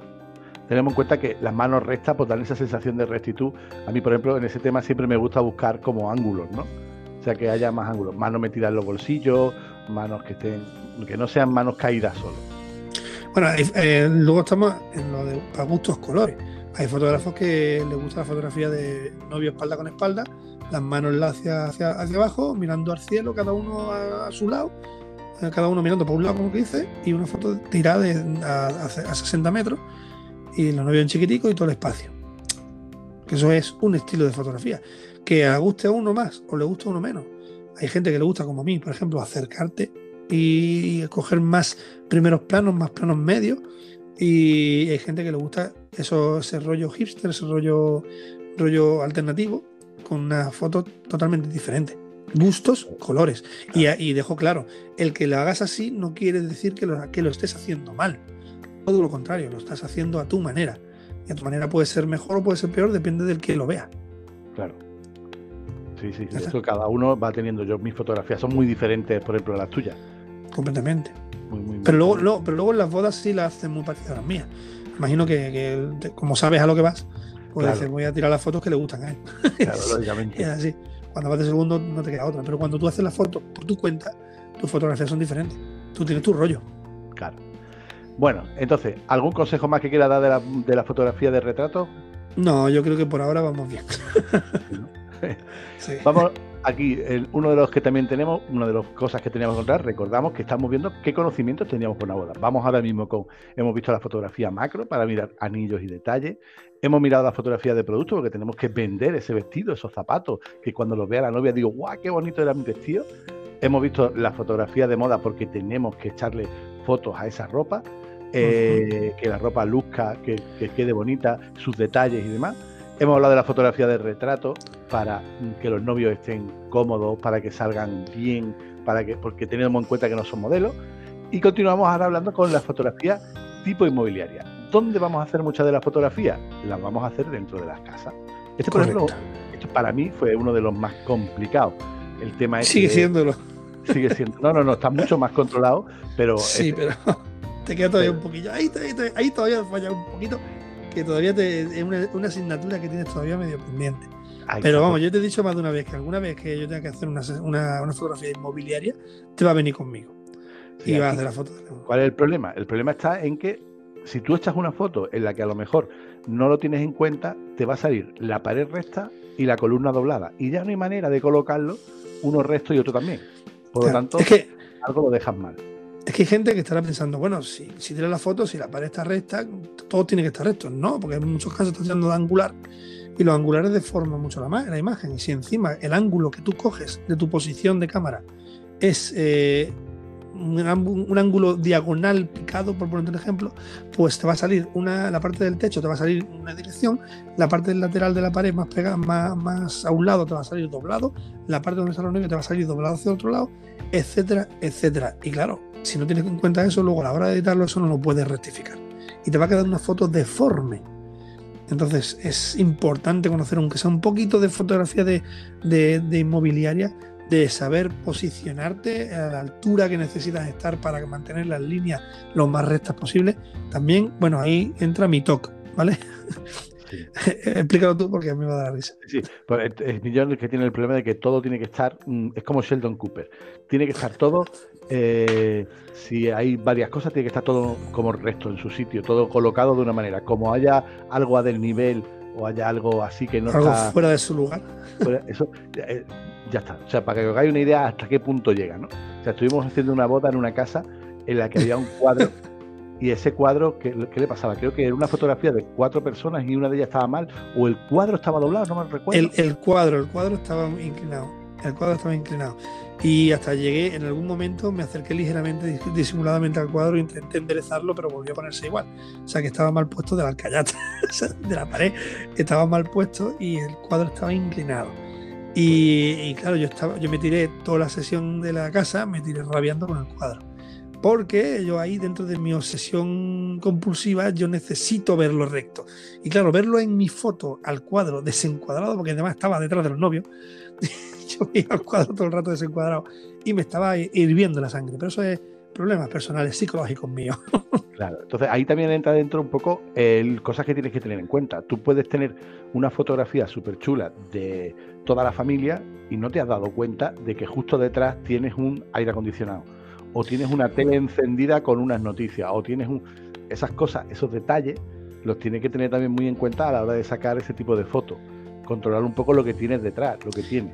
Tenemos en cuenta que las manos rectas pues dan esa sensación de rectitud. A mí, por ejemplo, en ese tema siempre me gusta buscar como ángulos, ¿no? O sea, que haya más ángulos, manos metidas en los bolsillos, manos que estén, que no sean manos caídas solo. Bueno, eh, luego estamos en lo de para gustos colores. Hay fotógrafos que les gusta la fotografía de novio espalda con espalda, las manos hacia, hacia, hacia abajo, mirando al cielo, cada uno a, su lado, eh, cada uno mirando por un lado, como que dice, y una foto tirada a, 60 metros, y los en chiquitico y todo el espacio. Que eso es un estilo de fotografía. Que a guste a uno más o le gusta a uno menos. Hay gente que le gusta, como a mí, por ejemplo, acercarte y coger más primeros planos, más planos medios y hay gente que le gusta eso, ese rollo hipster, ese rollo, rollo alternativo, con una foto totalmente diferente. Gustos, colores. Y, dejo claro, el que lo hagas así no quiere decir que lo, que lo estés haciendo mal. Todo lo contrario, lo estás haciendo a tu manera. Y a tu manera puede ser mejor o puede ser peor, depende del que lo vea. Claro. Sí, sí, esto cada uno va teniendo. Yo mis fotografías son muy diferentes, por ejemplo, las tuyas. Completamente. pero, luego, no, pero luego en las bodas sí las hacen muy parecidas a las mías. Imagino que, como sabes a lo que vas, pues voy a tirar las fotos que le gustan a él. Claro, lógicamente. es así. Cuando vas de segundo no te queda otra. Pero cuando tú haces las fotos por tu cuenta, tus fotografías son diferentes. Tú tienes tu rollo. Claro. Bueno, entonces, ¿algún consejo más que quiera dar de la, de la fotografía de retrato? No, yo creo que por ahora vamos bien. Vamos aquí, uno de los que también tenemos, una de las cosas que teníamos que encontrar, recordamos que estamos viendo qué conocimientos teníamos por una boda. Vamos ahora mismo con, hemos visto la fotografía macro para mirar anillos y detalles, hemos mirado la fotografía de producto porque tenemos que vender ese vestido, esos zapatos, que cuando los vea la novia digo, guau, qué bonito era mi vestido. Hemos visto la fotografía de moda porque tenemos que echarle fotos a esa ropa, eh, que la ropa luzca, que, que quede bonita, sus detalles y demás. Hemos hablado de la fotografía de retrato para que los novios estén cómodos, para que salgan bien, para que, porque tenemos en cuenta que no son modelos. Y continuamos ahora hablando con la fotografía tipo inmobiliaria. ¿Dónde vamos a hacer muchas de las fotografías? Las vamos a hacer dentro de las casas. Este, por ejemplo, esto para mí fue uno de los más complicados. El tema es sigue siéndolo. Sigue siendo. No, no, no, está mucho más controlado, pero. Sí, pero te queda todavía un poquillo. Ahí, ahí, ahí todavía falla un poquito que todavía te, es una, asignatura que tienes todavía medio pendiente. Pero vamos, yo te he dicho más de una vez que alguna vez que yo tenga que hacer una, fotografía inmobiliaria, te va a venir conmigo. y vas a hacer la foto. ¿Cuál es el problema? El problema está en que si tú echas una foto en la que a lo mejor no lo tienes en cuenta, te va a salir la pared recta y la columna doblada. Y ya no hay manera de colocarlo uno recto y otro también. Por lo tanto, algo lo dejas mal. Es que hay gente que estará pensando, bueno, si, si la foto, si la pared está recta, todo tiene que estar recto. No, porque en muchos casos estás tirando de angular y los angulares deforman mucho la, la, imagen. Y si encima el ángulo que tú coges de tu posición de cámara es eh, un, ángulo diagonal picado, por poner un ejemplo, pues te va a salir una, la parte del techo te va a salir una dirección, la parte lateral de la pared más pegada, más, a un lado te va a salir doblado, la parte donde está los niños te va a salir doblado hacia otro lado, etcétera, etcétera. Y claro, si no tienes en cuenta eso, luego a la hora de editarlo eso no lo puedes rectificar. Y te va a quedar una foto deforme. Entonces es importante conocer, aunque sea un poquito de fotografía de, de, inmobiliaria, de saber posicionarte a la altura que necesitas estar para mantener las líneas lo más rectas posible. También, bueno, ahí entra mi talk, ¿vale? Explícalo tú porque a mí me va a dar risa. Sí, pues es Millón que tiene el problema de que todo tiene que estar, mm, es como Sheldon Cooper, tiene que estar todo, eh, si hay varias cosas, tiene que estar todo como recto en su sitio, todo colocado de una manera. Como haya algo a del nivel o haya algo así que no algo fuera de su lugar. eso eh, ya está. O sea, para que os hagáis una idea hasta qué punto llega, ¿no? O sea, estuvimos haciendo una boda en una casa en la que había un cuadro y ese cuadro, ¿qué, le pasaba? Creo que era una fotografía de cuatro personas y una de ellas estaba mal, o el cuadro estaba doblado, no me recuerdo. El, cuadro, el cuadro estaba inclinado. El cuadro estaba inclinado. Y hasta llegué, en algún momento me acerqué ligeramente, disimuladamente al cuadro, intenté enderezarlo, pero volvió a ponerse igual. O sea que estaba mal puesto de la alcayata, de la pared, estaba mal puesto y el cuadro estaba inclinado. Y, y, claro, yo estaba, yo me tiré toda la sesión de la casa, me tiré rabiando con el cuadro porque yo ahí dentro de mi obsesión compulsiva yo necesito verlo recto. Y claro, verlo en mi foto al cuadro desencuadrado, porque además estaba detrás de los yo veía el cuadro todo el rato desencuadrado y me estaba hirviendo la sangre. Pero eso es problemas personales, psicológicos míos. Claro, entonces ahí también entra dentro un poco cosas que tienes que tener en cuenta. Tú puedes tener una fotografía súper chula de toda la familia y no te has dado cuenta de que justo detrás tienes un aire acondicionado o tienes una tele encendida con unas noticias, o tienes un... esas cosas, esos detalles, los tienes que tener también muy en cuenta a la hora de sacar ese tipo de fotos. Controlar un poco lo que tienes detrás, lo que tienes.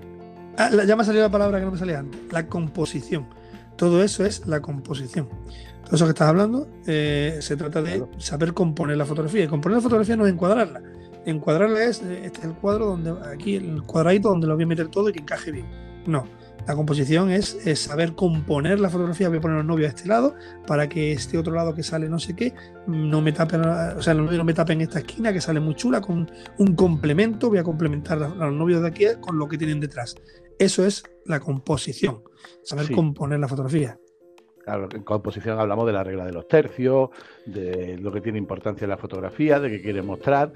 Ah, ya me ha salido la palabra que no me salía antes, la composición. Todo eso es la composición. Todo eso que estás hablando eh, se trata de saber componer la fotografía. Y componer la fotografía no es encuadrarla. Encuadrarla es este es el cuadro donde aquí el cuadradito donde lo voy a meter todo y que encaje bien. No, la composición es, saber componer la fotografía. Voy a poner los novios a este lado para que este otro lado que sale no sé qué no me tape, o sea, los novios no me tapen esta esquina que sale muy chula con un complemento. Voy a complementar a los novios de aquí con lo que tienen detrás. Eso es la composición, saber componer la fotografía. Claro, en composición hablamos de la regla de los tercios, de lo que tiene importancia en la fotografía, de qué quiere mostrar.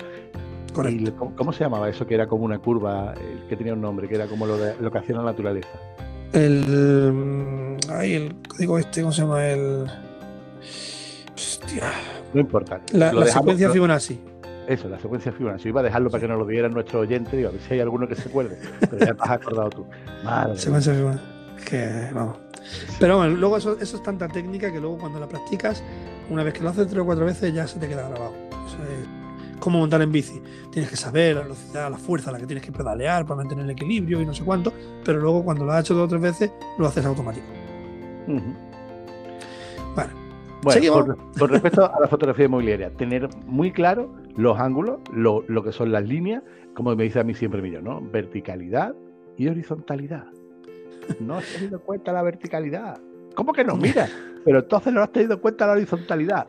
Correcto. ¿cómo, se llamaba eso que era como una curva, que tenía un nombre, que era como lo, de, lo que hacía la naturaleza? El. Ay, el código este, ¿cómo se llama? El. Hostia. No importa. La, secuencia Fibonacci. Eso, la secuencia Fibonacci. Iba a dejarlo para que nos lo diera nuestro oyente, digo, a ver si hay alguno que se acuerde. Pero ya te has acordado tú. Madre secuencia Fibonacci. Que, vamos. Pero bueno, luego eso, eso, es tanta técnica que luego cuando la practicas, una vez que lo haces tres o cuatro veces, ya se te queda grabado. Eso es como montar en bici. Tienes que saber la velocidad, la fuerza, la que tienes que pedalear para mantener el equilibrio y no sé cuánto, pero luego cuando lo has hecho dos o tres veces, lo haces automático. Bueno, con, respecto a la fotografía inmobiliaria, tener muy claro los ángulos, lo, lo, que son las líneas, como me dice a mí siempre ¿no? Verticalidad y horizontalidad. No has tenido cuenta la verticalidad. ¿Cómo que no? Mira, pero entonces no has tenido cuenta la horizontalidad.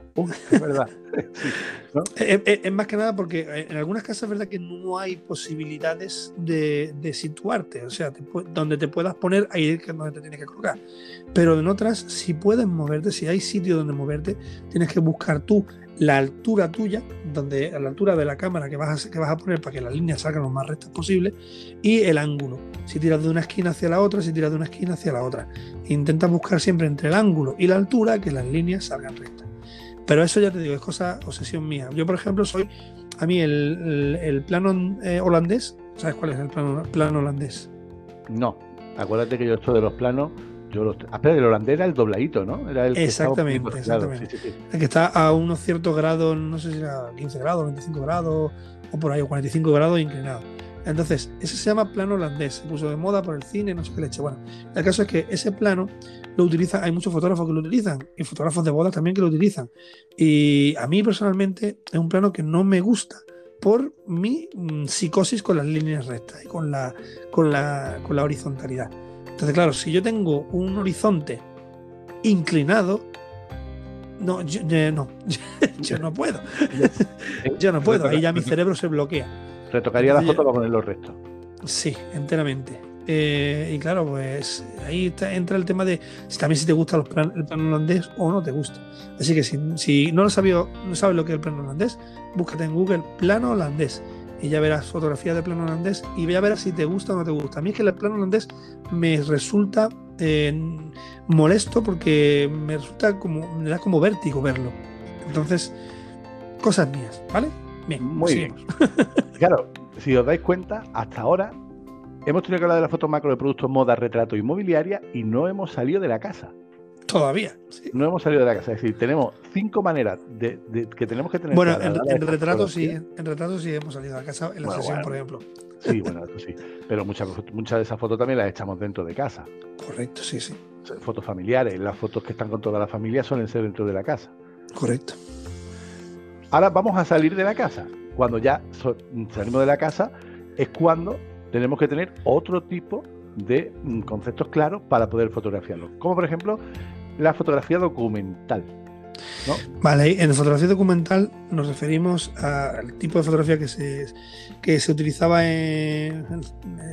es verdad. es, más que nada porque eh, en algunas casas es verdad que no hay posibilidades de, situarte, o sea, donde te puedas poner, ahí es donde te tienes que colocar. Pero en otras, si puedes moverte, si hay sitio donde moverte, tienes que buscar tú la altura tuya, donde, a la altura de la cámara que vas, a, que vas a poner para que las líneas salgan lo más rectas posible, y el ángulo. Si tiras de una esquina hacia la otra, si tiras de una esquina hacia la otra. Intenta buscar siempre entre el ángulo y la altura que las líneas salgan rectas. Pero eso ya te digo, es cosa, obsesión mía. Yo, por ejemplo, soy, a mí el, plano eh, holandés, ¿sabes cuál es el plano, plano holandés? No, acuérdate que yo estoy de los planos yo los, ah, el holandés era el dobladito, ¿no? Era el exactamente, exactamente. El que está a unos ciertos grados, no sé si era 15 grados, 25 grados, o por ahí, o 45 grados inclinado. Entonces, ese se llama plano holandés, se puso de moda por el cine, no sé qué leche. Bueno, el caso es que ese plano lo utiliza, hay muchos fotógrafos que lo utilizan, y fotógrafos de bodas también que lo utilizan. Y a mí personalmente es un plano que no me gusta por mi mm, psicosis con las líneas rectas y con la, con la, con la horizontalidad. Entonces, claro, si yo tengo un horizonte inclinado, no, yo, no, yo no puedo. yo no puedo, ahí ya mi cerebro se bloquea. Retocaría la foto para ponerlo recto. Sí, enteramente. Eh, y claro, pues ahí entra el tema de si también si te gusta el plano holandés o no te gusta. Así que si, no lo sabes, no sabes lo que es el plano holandés, búscate en Google plano holandés y ya verás fotografías de plano holandés y ya verás si te gusta o no te gusta. A mí es que el plano holandés me resulta eh, molesto porque me resulta como, me da como vértigo verlo. Entonces, cosas mías, ¿vale? Bien, muy bien. claro, si os dais cuenta, hasta ahora hemos tenido que hablar de la foto macro de productos, moda, retrato inmobiliaria y no hemos salido de la casa. Todavía. No hemos salido de la casa. Es decir, tenemos cinco maneras de, que tenemos que tener. Bueno, en, en retrato sí, en retrato sí hemos salido de la casa, en la sesión, por ejemplo. Sí, bueno, eso sí. Pero muchas muchas de esas fotos también las echamos dentro de casa. Correcto, sí, sí. Fotos familiares, las fotos que están con toda la familia suelen ser dentro de la casa. Correcto. Ahora vamos a salir de la casa. Cuando ya salimos de la casa es cuando tenemos que tener otro tipo de mm, conceptos claros para poder fotografiarlo. Como por ejemplo la fotografía documental. Vale, en fotografía documental nos referimos al tipo de fotografía que se, que se utilizaba en,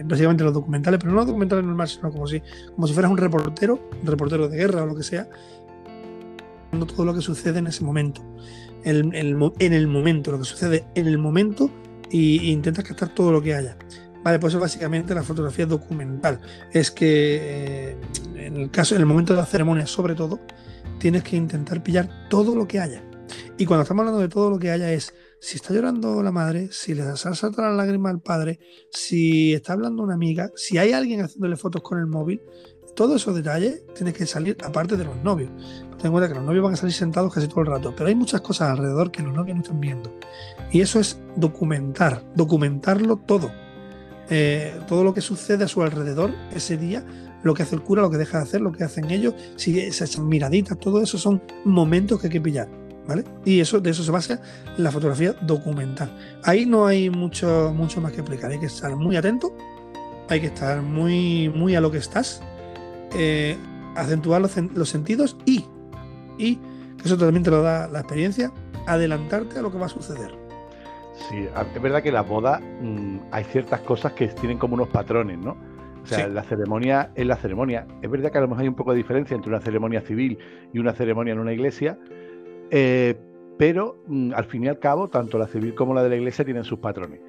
básicamente los documentales, pero no los documentales normales, sino como si, como si fueras un reportero, un reportero de guerra o lo que sea, todo lo que sucede en ese momento, en el momento, lo que sucede en el momento e intentas captar todo lo que haya. Vale, pues básicamente la fotografía documental. Es que eh, en el caso, en el momento de la ceremonia, sobre todo, tienes que intentar pillar todo lo que haya. Y cuando estamos hablando de todo lo que haya es si está llorando la madre, si le salta la lágrima al padre, si está hablando una amiga, si hay alguien haciéndole fotos con el móvil, todos esos detalles tienes que salir aparte de los novios. Ten en cuenta que los novios van a salir sentados casi todo el rato, pero hay muchas cosas alrededor que los novios no están viendo. Y eso es documentar, documentarlo todo. Eh, todo lo que sucede a su alrededor ese día, lo que hace el cura, lo que deja de hacer, lo que hacen ellos, si esas miraditas, todo eso son momentos que hay que pillar. ¿Vale? Y eso, de eso se basa la fotografía documental. Ahí no hay mucho, mucho más que explicar. Hay que estar muy atento, hay que estar muy, muy a lo que estás, eh, acentuar los, los, sentidos y, y, que eso también te lo da la experiencia, adelantarte a lo que va a suceder. Sí, es verdad que la boda mm, hay ciertas cosas que tienen como unos patrones, ¿no? O sea, la ceremonia es la ceremonia. Es verdad que a lo mejor hay un poco de diferencia entre una ceremonia civil y una ceremonia en una iglesia, eh, pero mm, al fin y al cabo, tanto la civil como la de la iglesia tienen sus patrones.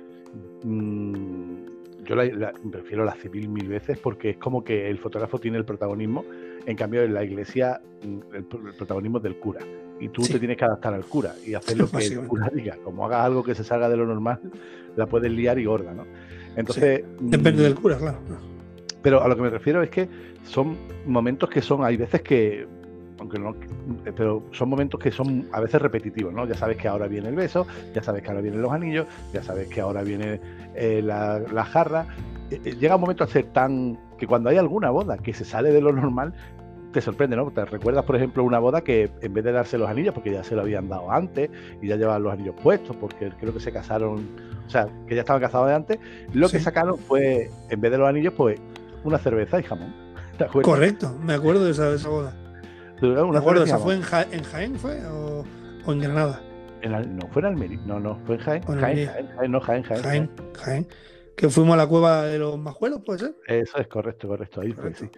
Mm, yo prefiero la civil mil veces porque es como que el fotógrafo tiene el protagonismo, en cambio en la iglesia mm, el, protagonismo es del cura. Y tú te tienes que adaptar al cura y hacer lo que el cura diga. Como hagas algo que se salga de lo normal, la puedes liar y gorda, ¿no? Entonces. Depende del cura, claro. Pero a lo que me refiero es que son momentos que son, hay veces que aunque no, pero son momentos que son a veces repetitivos, ¿no? Ya sabes que ahora viene el beso, ya sabes que ahora vienen los anillos, ya sabes que ahora viene eh, la, jarra. Eh, eh, llega un momento a ser tan que cuando hay alguna boda que se sale de lo normal, te sorprende, ¿no? Te recuerdas, por ejemplo, una boda que en vez de darse los anillos, porque ya se lo habían dado antes y ya llevaban los anillos puestos, porque creo que se casaron, o sea, que ya estaban casados de antes, lo que sacaron fue, en vez de los anillos, pues una cerveza y jamón. Correcto, me acuerdo de esa, de esa boda. ¿Me acuerdo, ¿esa fue en, Jaén fue o, en Granada? no, fue en Almería, no, no, fue en Jaén. Jaén, Jaén, no, Jaén, Jaén, Jaén, Jaén. Que fuimos a la cueva de los majuelos, ¿puede ser? Eso es correcto, correcto, ahí fue, sí.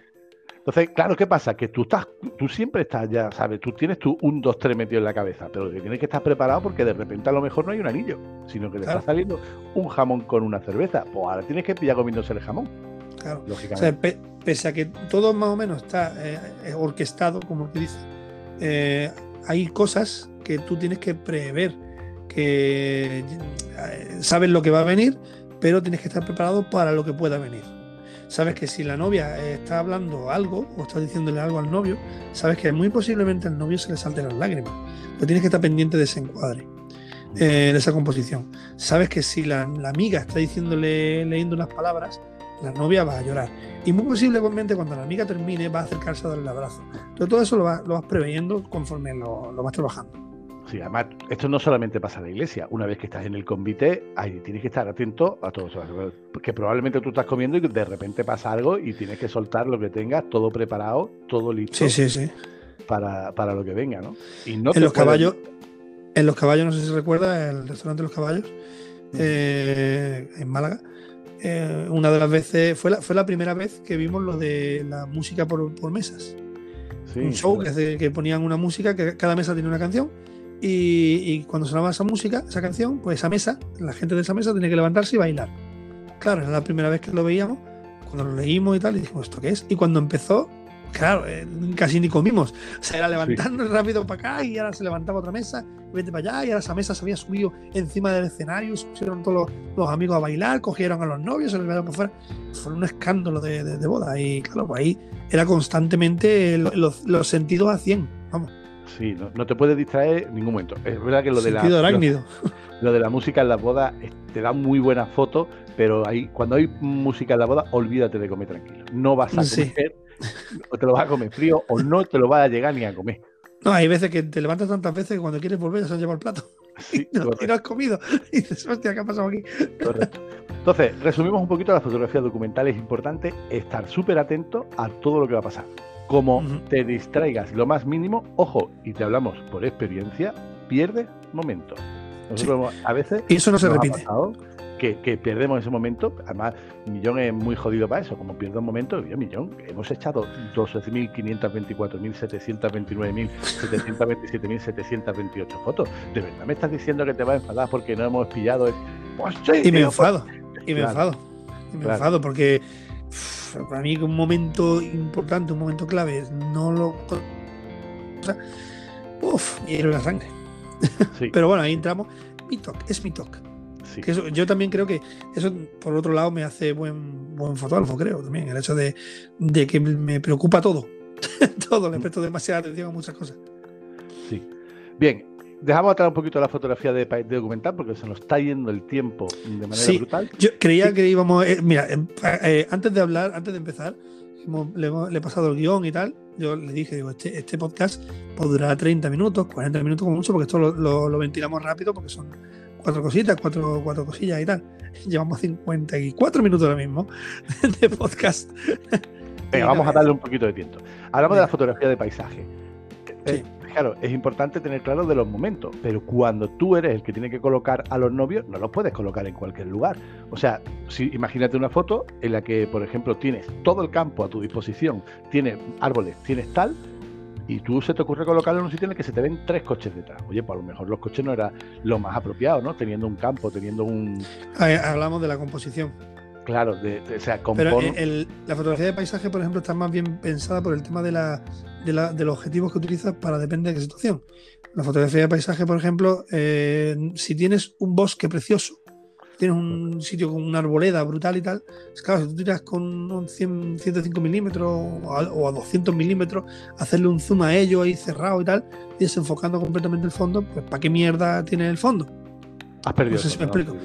Entonces, claro, ¿qué pasa? Que tú estás, tú siempre estás ya, ¿sabes? Tú tienes tu un, dos, tres metido en la cabeza, pero tienes que estar preparado porque de repente a lo mejor no hay un anillo, sino que le está saliendo un jamón con una cerveza. Pues ahora tienes que pillar comiéndose el jamón. Claro. Lógicamente. pese a que todo más o menos está eh, eh, orquestado, como que dice, eh, hay cosas que tú tienes que prever, que sabes lo que va a venir, pero tienes que estar preparado para lo que pueda venir. Sabes que si la novia está hablando algo o está diciéndole algo al novio, sabes que muy posiblemente al novio se le salte las lágrimas. Pero tienes que estar pendiente de ese encuadre, de esa composición. Sabes que si la, amiga está diciéndole, leyendo unas palabras, la novia va a llorar. Y muy posiblemente cuando la amiga termine va a acercarse a darle el abrazo. Entonces todo eso lo, vas preveyendo conforme lo, vas trabajando. Sí, además, esto no solamente pasa en la iglesia. Una vez que estás en el convite, ahí tienes que estar atento a todo eso. Porque probablemente tú estás comiendo y de repente pasa algo y tienes que soltar lo que tengas, todo preparado, todo listo. Sí, sí, sí. Para, lo que venga, ¿no? Y no en los caballos, en los caballos, no sé si recuerda, el restaurante de los caballos, mm. eh, en Málaga, eh, una de las veces, fue la, fue la primera vez que vimos lo de la música por, mesas. un show que, ponían una música, que cada mesa tenía una canción, y, cuando sonaba esa música, esa canción, pues esa mesa, la gente de esa mesa tenía que levantarse y bailar. Claro, era la primera vez que lo veíamos, cuando lo leímos y tal, y dijimos, ¿esto qué es? Y cuando empezó, claro, eh, casi ni comimos. O sea, era levantarnos rápido para acá y ahora se levantaba otra mesa, vete para allá y ahora esa mesa se había subido encima del escenario, se pusieron todos los, amigos a bailar, cogieron a los novios, se les para afuera. Fue un escándalo de, boda y claro, pues ahí era constantemente los, sentidos a 100, vamos. Sí, no, te puedes distraer en ningún momento. Es verdad que lo de la lo, de la música en las bodas te da muy buenas fotos, pero ahí cuando hay música en la boda, olvídate de comer tranquilo. No vas a comer o te lo vas a comer frío o no te lo vas a llegar ni a comer. No, hay veces que te levantas tantas veces que cuando quieres volver ya se han llevado el plato. y, no, has comido. Y dices, hostia, ¿qué ha pasado aquí? Correcto. Entonces, resumimos un poquito la fotografía documental. Es importante estar súper atento a todo lo que va a pasar. Como te distraigas lo más mínimo, ojo, y te hablamos por experiencia, pierdes momento. Nosotros a veces. Y eso no se repite que, perdemos ese momento. Además, Millón es muy jodido para eso. Como pierdo un momento, yo, Millón, hemos echado 12.524.727.727.728 fotos. ¿De verdad me estás diciendo que te vas a enfadar porque no hemos pillado? Pues y me enfado. Y me enfado. Y me enfado porque para mí un momento importante, un momento clave, no lo. Uf, y la sangre. Pero bueno, ahí entramos. Mi talk, es mi talk yo también creo que eso, por otro lado, me hace buen, buen fotógrafo, creo, también. El hecho de, que me preocupa todo. todo, le presto demasiada atención a muchas cosas. Sí. Bien, dejamos atrás un poquito la fotografía de, documental porque se nos está yendo el tiempo de manera brutal. Yo creía que íbamos. Eh, mira, eh, eh, antes de hablar, antes de empezar, le, he pasado el guion y tal. Yo le dije, digo, este, este podcast podrá 30 minutos, 40 minutos como mucho, porque esto lo ventilamos rápido porque son cuatro cositas, cuatro, cuatro cosillas y tal. Llevamos 54 minutos ahora mismo de podcast. Venga, vamos a darle un poquito de tiempo. Hablamos de la fotografía de paisaje. Eh, claro, es importante tener claro de los momentos, pero cuando tú eres el que tiene que colocar a los novios, no los puedes colocar en cualquier lugar. O sea, si imagínate una foto en la que, por ejemplo, tienes todo el campo a tu disposición, tienes árboles, tienes tal, y tú se te ocurre colocarlo en un sitio en el que se te ven tres coches detrás. Oye, pues a lo mejor los coches no era lo más apropiado, ¿no? Teniendo un campo, teniendo un... Hablamos de la composición. Claro, de, o sea, Pero la fotografía de paisaje, por ejemplo, está más bien pensada por el tema de, la, de, la, de los objetivos que utilizas para depender de qué situación. La fotografía de paisaje, por ejemplo, eh, si tienes un bosque precioso, tienes un sitio con una arboleda brutal y tal, claro, si tú tiras con un 105 milímetros o a, 200 milímetros, hacerle un zoom a ello ahí cerrado y tal, y desenfocando completamente el fondo, pues ¿para qué mierda tiene el fondo? Has perdido. No sé si me explico.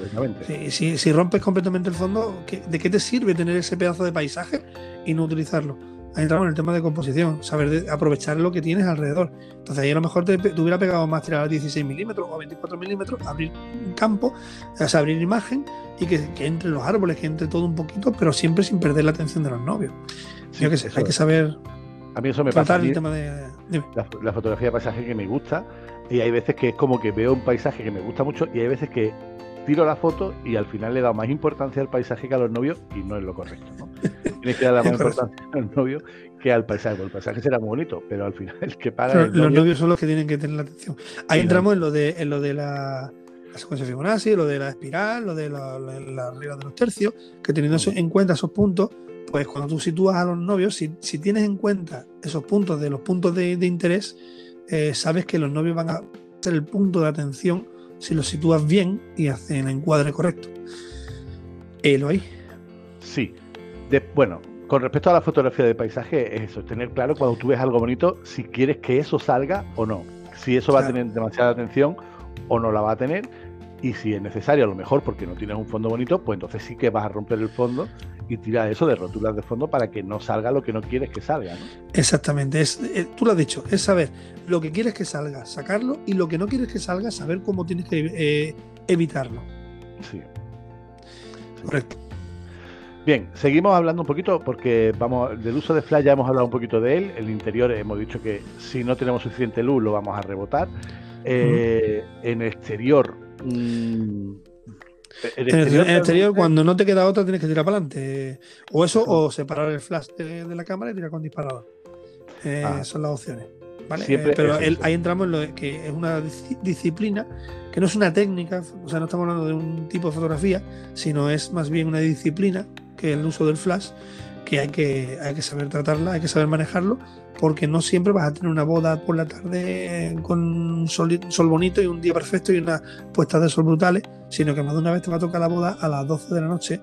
si, rompes completamente el fondo, ¿de qué te sirve tener ese pedazo de paisaje y no utilizarlo? Ahí entramos en el tema de composición, saber aprovechar lo que tienes alrededor. Entonces ahí a lo mejor te, hubiera pegado más tirar a 16 milímetros o 24 milímetros, abrir un campo, o abrir imagen y que, entre los árboles, que entre todo un poquito, pero siempre sin perder la atención de los novios. Yo qué sé, hay que saber a mí eso me pasa. El tema de... la, fotografía de paisaje que me gusta y hay veces que es como que veo un paisaje que me gusta mucho y hay veces que tiro la foto y al final le he dado más importancia al paisaje que a los novios y no es lo correcto, ¿no? Tienes que darle más importancia al novio que al paisaje. El paisaje será muy bonito, pero al final el que paga. los novios son los que tienen que tener la atención. Ahí entramos en lo de, en lo de la, secuencia Fibonacci, lo de la espiral, lo de la, regla de los tercios, que teniendo en cuenta esos puntos, pues cuando tú sitúas a los novios, si, tienes en cuenta esos puntos de los puntos de, interés, eh, sabes que los novios van a ser el punto de atención si los sitúas bien y hacen el encuadre correcto. ¿Lo hay? Sí. bueno, con respecto a la fotografía de paisaje, es eso, tener claro cuando tú ves algo bonito, si quieres que eso salga o no. Si eso va a tener demasiada atención o no la va a tener. Y si es necesario, a lo mejor porque no tienes un fondo bonito, pues entonces sí que vas a romper el fondo y tirar eso de roturas de fondo para que no salga lo que no quieres que salga. ¿no? Exactamente, es, eh, tú lo has dicho, es saber lo que quieres que salga, sacarlo y lo que no quieres que salga, saber cómo tienes que eh, evitarlo. Sí. Correcto. Bien, seguimos hablando un poquito porque vamos del uso de flash ya hemos hablado un poquito de él. El interior hemos dicho que si no tenemos suficiente luz lo vamos a rebotar. Eh, en exterior, mm, en el exterior, cuando no te queda otra, tienes que tirar para adelante. O eso, o separar el flash de, la cámara y tirar con disparador. Eh, ah. Son las opciones. Eh, pero ahí entramos en lo que es una disciplina que no es una técnica, o sea, no estamos hablando de un tipo de fotografía, sino es más bien una disciplina que el uso del flash, que hay que, hay que saber tratarla, hay que saber manejarlo, porque no siempre vas a tener una boda por la tarde con un sol, bonito y un día perfecto y unas puestas de sol brutales, sino que más de una vez te va a tocar la boda a las 12 de la noche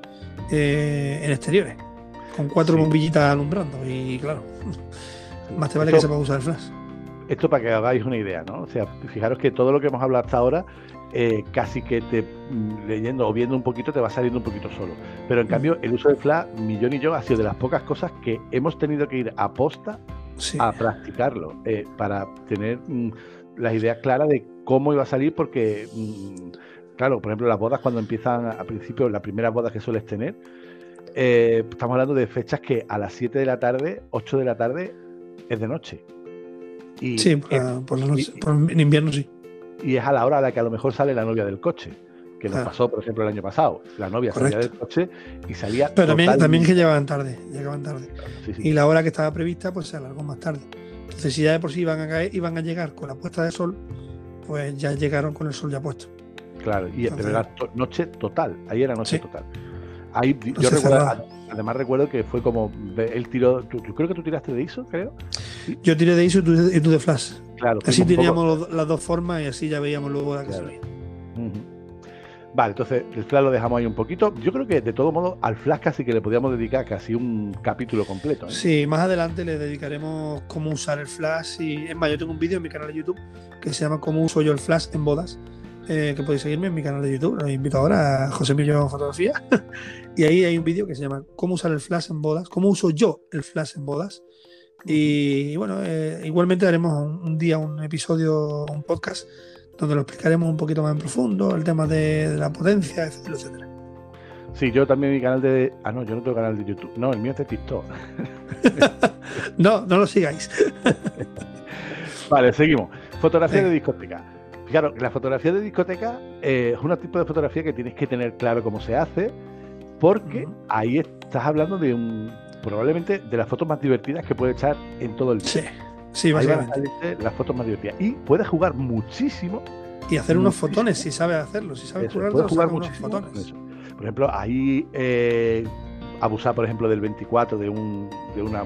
eh, en exteriores, con cuatro bombillitas alumbrando. Y claro, más te vale que sepas usar el flash. Esto para que hagáis una idea, ¿no? O sea, fijaros que todo lo que hemos hablado hasta ahora eh, casi que te mm, leyendo o viendo un poquito te va saliendo un poquito solo. Pero en cambio, el uso de Flash, Millón y yo, ha sido de las pocas cosas que hemos tenido que ir a posta a practicarlo eh, para tener mm, las ideas claras de cómo iba a salir, porque, mm, claro, por ejemplo, las bodas cuando empiezan a principio, las primeras bodas que sueles tener, eh, estamos hablando de fechas que a las 7 de la tarde, 8 de la tarde, es de noche. Y sí, por, la noche, en invierno sí y es a la hora a la que a lo mejor sale la novia del coche. Que nos pasó, por ejemplo, el año pasado. La novia salía del coche y salía. Pero también, también que llegaban tarde, llegaban tarde. Y la hora que estaba prevista, pues se alargó más tarde. Entonces, si ya de por sí iban a caer, iban a llegar con la puesta de sol, pues ya llegaron con el sol ya puesto. Claro, y pero era noche total, ahí era noche total. Ahí yo recuerdo, además recuerdo que fue como el tiro, yo creo que tú tiraste de ISO, creo. Yo tiré de ISO y tú de flash. Claro. Así teníamos las dos formas y así ya veíamos luego la que salía. Vale, entonces el flash lo dejamos ahí un poquito. Yo creo que de todo modo al flash casi que le podríamos dedicar casi un capítulo completo. ¿eh? Sí, más adelante le dedicaremos cómo usar el flash. Y es más, yo tengo un vídeo en mi canal de YouTube que se llama Cómo uso yo el flash en bodas. Eh, que podéis seguirme en mi canal de YouTube. Los invito ahora a José Emilio Fotografía. y ahí hay un vídeo que se llama Cómo usar el flash en bodas. Cómo uso yo el flash en bodas. Y, bueno, eh, igualmente haremos un, día un episodio, un podcast, donde lo explicaremos un poquito más en profundo, el tema de, la potencia, etcétera, etcétera. Sí, yo también mi canal de. Ah, no, yo no tengo canal de YouTube. No, el mío es de TikTok. no, no lo sigáis. vale, seguimos. Fotografía de discoteca. Claro, la fotografía de discoteca eh, es un tipo de fotografía que tienes que tener claro cómo se hace, porque ahí estás hablando de un, probablemente de las fotos más divertidas que puede echar en todo el día. Sí, Sí, Ahí van a las fotos más divertidas. Y puedes jugar muchísimo. Y hacer unos muchísimo. fotones, si sabes hacerlo. Si sabes eso, curarte, puedes jugar con fotones. Por ejemplo, ahí eh, abusar, por ejemplo, del 24, de un de una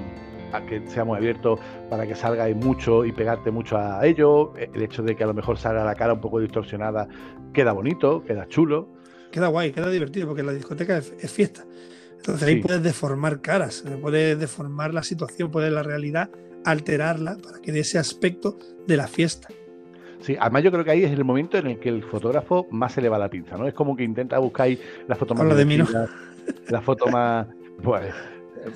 a que sea muy abierto para que salga ahí mucho y pegarte mucho a ello. El hecho de que a lo mejor salga la cara un poco distorsionada queda bonito, queda chulo. Queda guay, queda divertido, porque la discoteca es, es fiesta. Entonces ahí Sí. puedes deformar caras, eh, puedes deformar la situación, puedes la realidad alterarla para que dé ese aspecto de la fiesta. Sí, además yo creo que ahí es el momento en el que el fotógrafo más se le va la pinza, ¿no? Es como que intenta buscar ahí la foto más Habla de mí, ¿no? divertida, la foto más pues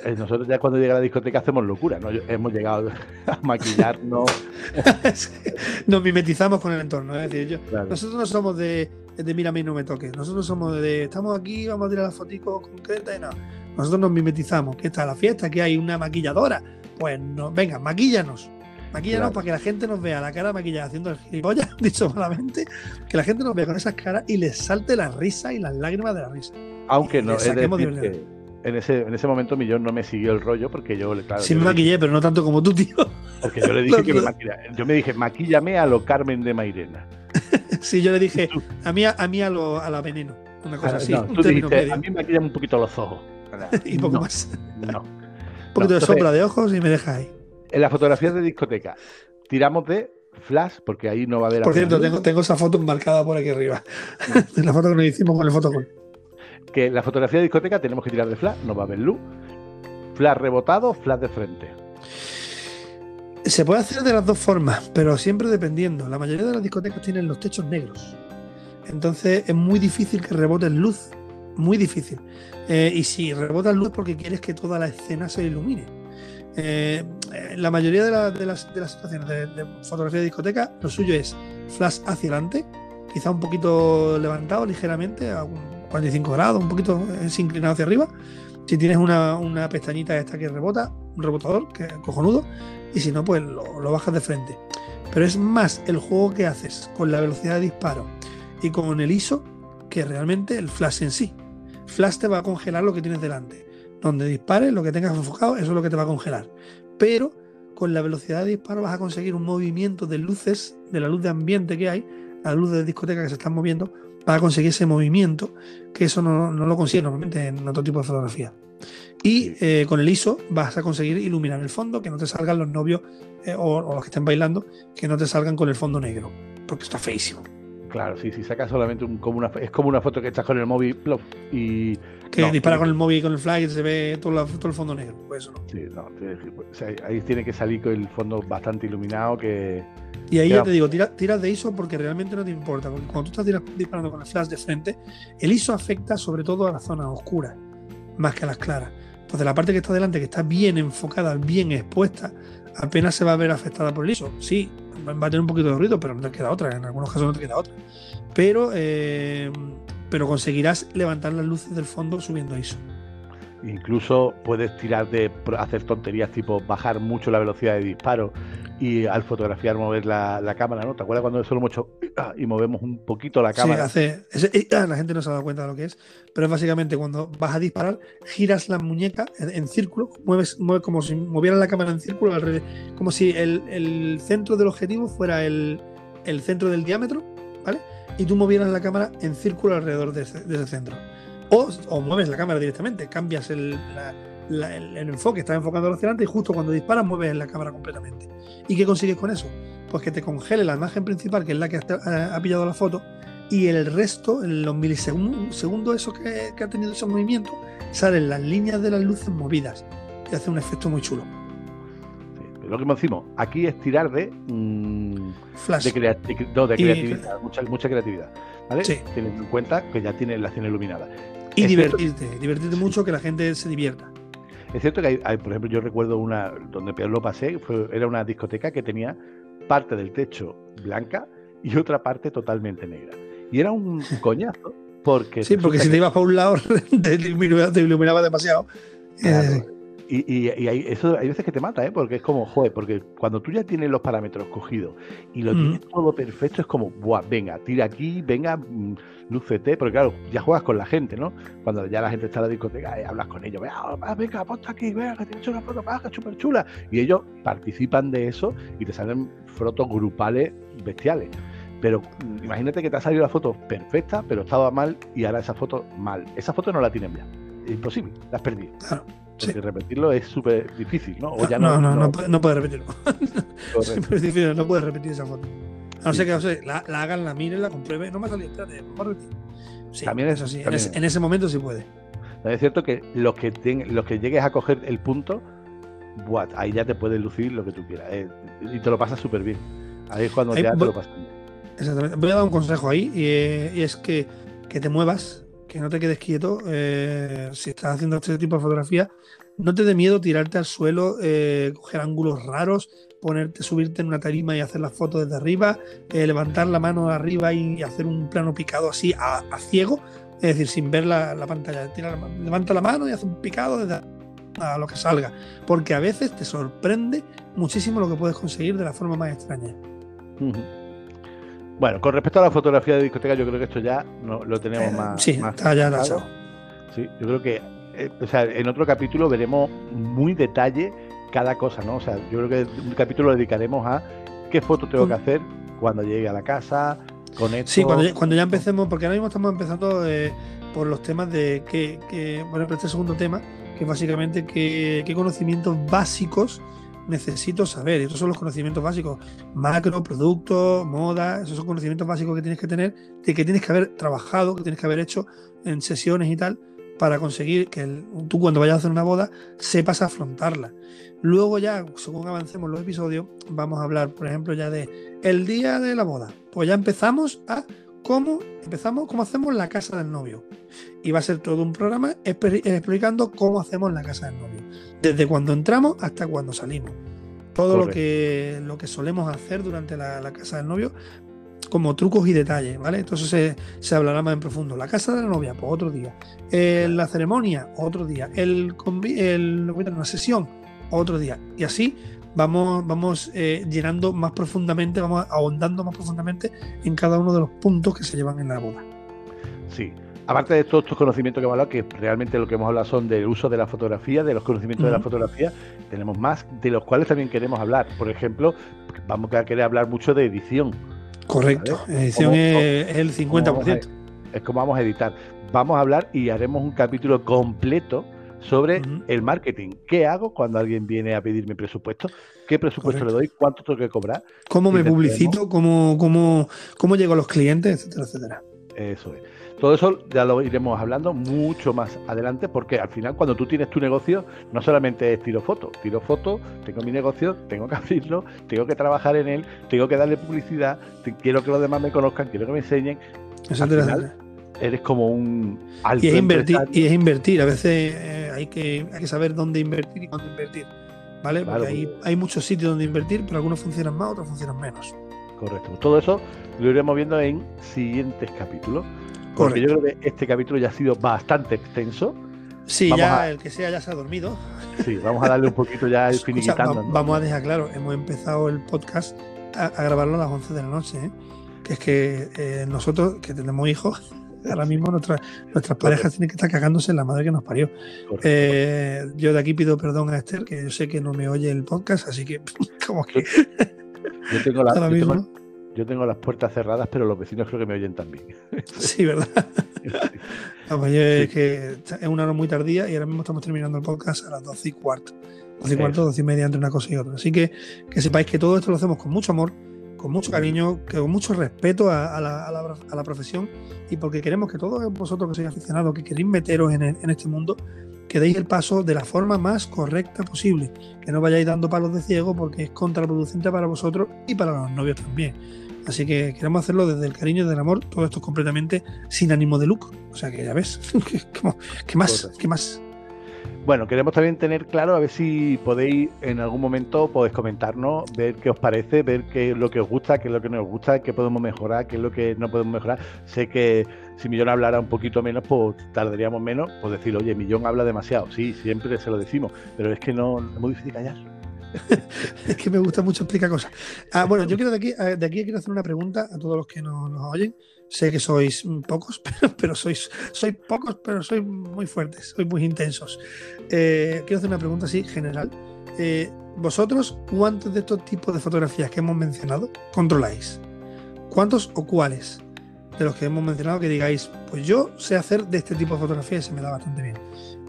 eh, nosotros ya cuando llega la discoteca hacemos locura, ¿no? Hemos llegado a maquillarnos. Nos mimetizamos con el entorno. Es decir, yo- claro. nosotros no somos de, de mira a mí no me toques. Nosotros somos de estamos aquí, vamos a tirar las fotos concretas y no. Nosotros nos mimetizamos. ¿Qué está la fiesta? que hay una maquilladora? Pues no, venga, maquíllanos. Maquíllanos Claro. para que la gente nos vea la cara maquillada haciendo el gilipollas, dicho malamente, que la gente nos vea con esas caras y les salte la risa y las lágrimas de la risa. Aunque no, es decir que en ese, en ese momento Millón no me siguió el rollo porque yo, le- claro, Sí yo me maquillé, pero no tanto como tú, tío. porque yo le dije que me lo- maquilla. Yo me dije, maquíllame a lo Carmen de Mairena. Sí, yo le dije a mí, a, mí a, lo, a la veneno. Una cosa así, No, un tú dijiste, medio. a mí maquillame un poquito los ojos. y poco No, más. No. Un poquito No, de sombra de ojos y me deja ahí. En las fotografías de discoteca, tiramos de flash, porque ahí no va a haber. Por cierto, tengo, tengo esa foto marcada por aquí arriba. de la foto que nos hicimos con el fotocall. Que en la fotografía de discoteca tenemos que tirar de flash, no va a haber luz. Flash rebotado, flash de frente. Se puede hacer de las dos formas, pero siempre dependiendo. La mayoría de las discotecas tienen los techos negros. Entonces es muy difícil que rebotes luz. Muy difícil. Eh, y si rebotas luz porque quieres que toda la escena se ilumine. Eh, la mayoría de, la- de las, situaciones de, fotografía de discoteca, lo suyo es flash hacia adelante, quizá un poquito levantado ligeramente, a un 45 grados, un poquito eh, inclinado hacia arriba. Si tienes una, una pestañita esta que rebota, un rebotador, que es cojonudo, y si no, pues lo bajas de frente. Pero es más el juego que haces con la velocidad de disparo y con el ISO que realmente el flash en sí. Flash te va a congelar lo que tienes delante. Donde dispares, lo que tengas enfocado, eso es lo que te va a congelar. Pero con la velocidad de disparo vas a conseguir un movimiento de luces, de la luz de ambiente que hay, la luz de discoteca que se están moviendo, vas a conseguir ese movimiento, que eso no, no lo consigues normalmente en otro tipo de fotografía. Y eh, con el ISO vas a conseguir iluminar el fondo, que no te salgan los novios eh, o, o los que estén bailando, que no te salgan con el fondo negro, porque está feísimo. Claro, sí, si sacas solamente un, como una, es como una foto que echas con el móvil plof, y. Que No, dispara con el móvil y con el fly y se ve todo, la- todo el fondo negro. Pues eso no. Sí, no, te- o sea, ahí tiene que salir con el fondo bastante iluminado que. Y ahí Ya. ya te digo, tira- tiras de ISO porque realmente no te importa. Porque cuando tú estás tira- disparando con el flash de frente, el ISO afecta sobre todo a las zonas oscuras, más que a las claras. Entonces la parte que está delante, que está bien enfocada, bien expuesta, apenas se va a ver afectada por el ISO. Sí, va a tener un poquito de ruido, pero no te queda otra. En algunos casos no te queda otra. Pero, eh, pero conseguirás levantar las luces del fondo subiendo ISO. Incluso puedes tirar de hacer tonterías tipo bajar mucho la velocidad de disparo y al fotografiar mover la, la cámara, ¿no? ¿Te acuerdas cuando eso lo hemos hecho y movemos un poquito la Sí, cámara? hace, eh, ah, la gente no se ha dado cuenta de lo que es, pero es básicamente cuando vas a disparar, giras la muñeca en, en círculo, mueves, mueves como si movieras la cámara en círculo, alrededor, como si el, el centro del objetivo fuera el, el centro del diámetro, ¿vale? Y tú movieras la cámara en círculo alrededor de ese, de ese centro. O, o mueves la cámara directamente, cambias el, la- la- el- el enfoque, estás enfocando hacia adelante y justo cuando disparas mueves la cámara completamente. ¿Y qué consigues con eso? Pues que te congele la imagen principal, que es la que ha, ha pillado la foto, y el resto, en los milisegundos segundos esos que, que ha tenido ese movimiento, salen las líneas de las luces movidas y hace un efecto muy chulo. Sí, Lo que decimos, aquí es tirar de, mm, Flash. de, crea- de cre- no, de Y- creatividad, mucha, mucha creatividad. ¿Vale? Sí. Teniendo en cuenta que ya tiene la escena iluminada. Y es cierto- divertirte, divertirte mucho, que la gente se divierta. Es cierto que hay, hay, por ejemplo, yo recuerdo una donde peor lo pasé, fue, era una discoteca que tenía parte del techo blanca y otra parte totalmente negra. Y era un coñazo porque Sí, porque si te ibas para un lado, te iluminaba, te iluminaba demasiado. Claro. Eh, y, hay, eso hay veces que te mata, ¿eh? Porque es como, joder, porque cuando tú ya tienes los parámetros cogidos y lo tienes todo perfecto, es como, buah, venga, tira aquí, venga, mm, lúcete, porque claro, ya juegas con la gente, ¿no? Cuando ya la gente está en la discoteca, y hablas con ellos, venga, venga, ponte aquí, venga, que hecho una foto baja, súper chula. Y ellos participan de eso y te salen fotos grupales bestiales. Pero mm, imagínate que te ha salido la foto perfecta, pero estaba mal y ahora esa foto mal. Esa foto no la tienen bien. Es imposible, la has perdido. Claro. Porque repetirlo es súper difícil, ¿no? O ya no, no, no, no, puedes repetirlo. es difícil, no puedes repetir esa foto. A no ser que o sea, la, hagan, la miren, la comprueben. No me ha salido, espérate, vamos a repetir. Sí, también es así. En, ese momento sí puede. Es cierto que los que, los que llegues a coger el punto, what, ahí ya te puedes lucir lo que tú quieras. Eh, y te lo pasas súper bien. Ahí es cuando ya te lo pasas Exactamente. Voy a dar un consejo ahí y, eh, es que, que, te muevas, que no te quedes quieto. Eh, si estás haciendo este tipo de fotografía, no te dé miedo tirarte al suelo, coger ángulos raros, ponerte, subirte en una tarima y hacer las fotos desde arriba, levantar la mano arriba y hacer un plano picado así a, ciego, es decir, sin ver la, pantalla. levanta la mano y hace un picado desde a lo que salga, porque a veces te sorprende muchísimo lo que puedes conseguir de la forma más extraña. Bueno, con respecto a la fotografía de discoteca, yo creo que esto ya no, lo tenemos eh, más. Sí, está ya Sí, yo creo que eh, o sea, en otro capítulo veremos muy detalle cada cosa, ¿no? O sea, yo creo que un capítulo lo dedicaremos a qué foto tengo que hacer cuando llegue a la casa, con esto. Sí, cuando, cuando ya empecemos, porque ahora mismo estamos empezando eh, por los temas de que, que, bueno, este segundo tema, que básicamente qué, conocimientos básicos necesito saber. Y estos son los conocimientos básicos. Macro, producto, moda, esos son conocimientos básicos que tienes que tener, de que tienes que haber trabajado, que tienes que haber hecho en sesiones y tal, para conseguir que tú cuando vayas a hacer una boda sepas afrontarla. Luego ya, según avancemos los episodios, vamos a hablar, por ejemplo, ya de el día de la boda. Pues ya empezamos a cómo empezamos, cómo hacemos la casa del novio. Y va a ser todo un programa explicando cómo hacemos la casa del novio. Desde cuando entramos hasta cuando salimos. Todo lo que, lo que solemos hacer durante la, casa del novio, como trucos y detalles, ¿vale? Entonces se, hablará más en profundo. La casa de la novia, pues otro día. Eh, la ceremonia, otro día. El, el, una sesión, otro día. Y así vamos, vamos eh, llenando más profundamente, vamos ahondando más profundamente en cada uno de los puntos que se llevan en la boda. Sí. Aparte de todos estos conocimientos que hemos hablado, que realmente lo que hemos hablado son del uso de la fotografía, de los conocimientos de la fotografía, tenemos más de los cuales también queremos hablar. Por ejemplo, vamos a querer hablar mucho de edición. Correcto, edición es, el 50%. es como vamos a editar. Vamos a hablar y haremos un capítulo completo sobre el marketing. ¿Qué hago cuando alguien viene a pedirme presupuesto? ¿Qué presupuesto le doy? ¿Cuánto tengo que cobrar? ¿Cómo me publicito? ¿Cómo, cómo, ¿Cómo llego a los clientes? Etcétera, etcétera. Eso es. Todo eso ya lo iremos hablando mucho más adelante porque al final cuando tú tienes tu negocio no solamente es tiro foto, tiro foto, tengo mi negocio, tengo que abrirlo, tengo que trabajar en él, tengo que darle publicidad, quiero que los demás me conozcan, quiero que me enseñen. Al final, eres como un y es invertir y es invertir. A veces eh, hay que hay que saber dónde invertir y cuándo invertir vale porque hay, hay muchos sitios donde invertir pero algunos funcionan más otros funcionan menos. Correcto. Todo eso lo iremos viendo en siguientes capítulos porque yo creo que este capítulo ya ha sido bastante extenso. Sí ya el que sea ya se ha dormido. Sí vamos a darle un poquito ya el finiquitando vamos a dejar claro hemos empezado el podcast a, grabarlo a las 11 de la noche ¿eh? que es que eh, nosotros que tenemos hijos ahora mismo nuestras parejas tienen que estar cagándose en la madre que nos parió. Eh, yo de aquí pido perdón a Esther, que yo sé que no me oye el podcast, así que como que... Yo tengo, yo tengo, las puertas cerradas, pero los vecinos creo que me oyen también. sí, ¿verdad? es que es una hora muy tardía y ahora mismo estamos terminando el podcast a las 12 y cuarto. 12 y cuarto, 12 y media entre una cosa y otra. Así que que sepáis que todo esto lo hacemos con mucho amor con mucho cariño, con mucho respeto a, la, profesión y porque queremos que todos vosotros que sois aficionados, que queréis meteros en, este mundo, que deis el paso de la forma más correcta posible, que no vayáis dando palos de ciego porque es contraproducente para vosotros y para los novios también. Así que queremos hacerlo desde el cariño y del amor, todo esto completamente sin ánimo de lucro. O sea que ya ves, ¿qué más? ¿Qué más? Bueno, queremos también tener claro, a ver si podéis en algún momento podéis comentarnos, ver qué os parece, ver qué es lo que os gusta, qué es lo que no os gusta, qué podemos mejorar, qué es lo que no podemos mejorar. Sé que si Millón hablara un poquito menos, pues tardaríamos menos, pues decir, oye, Millón habla demasiado. Sí, siempre se lo decimos, pero es que no es muy difícil callar. es que me gusta mucho explicar cosas. Ah, bueno, yo quiero de aquí, de aquí quiero hacer una pregunta a todos los que nos, oyen. Sé que sois pocos, pero, pero sois, sois pocos, pero sois muy fuertes, sois muy intensos. Eh, quiero hacer una pregunta así general. Eh, ¿Vosotros cuántos de estos tipos de fotografías que hemos mencionado controláis? ¿Cuántos o cuáles de los que hemos mencionado que digáis, pues yo sé hacer de este tipo de fotografías y se me da bastante bien?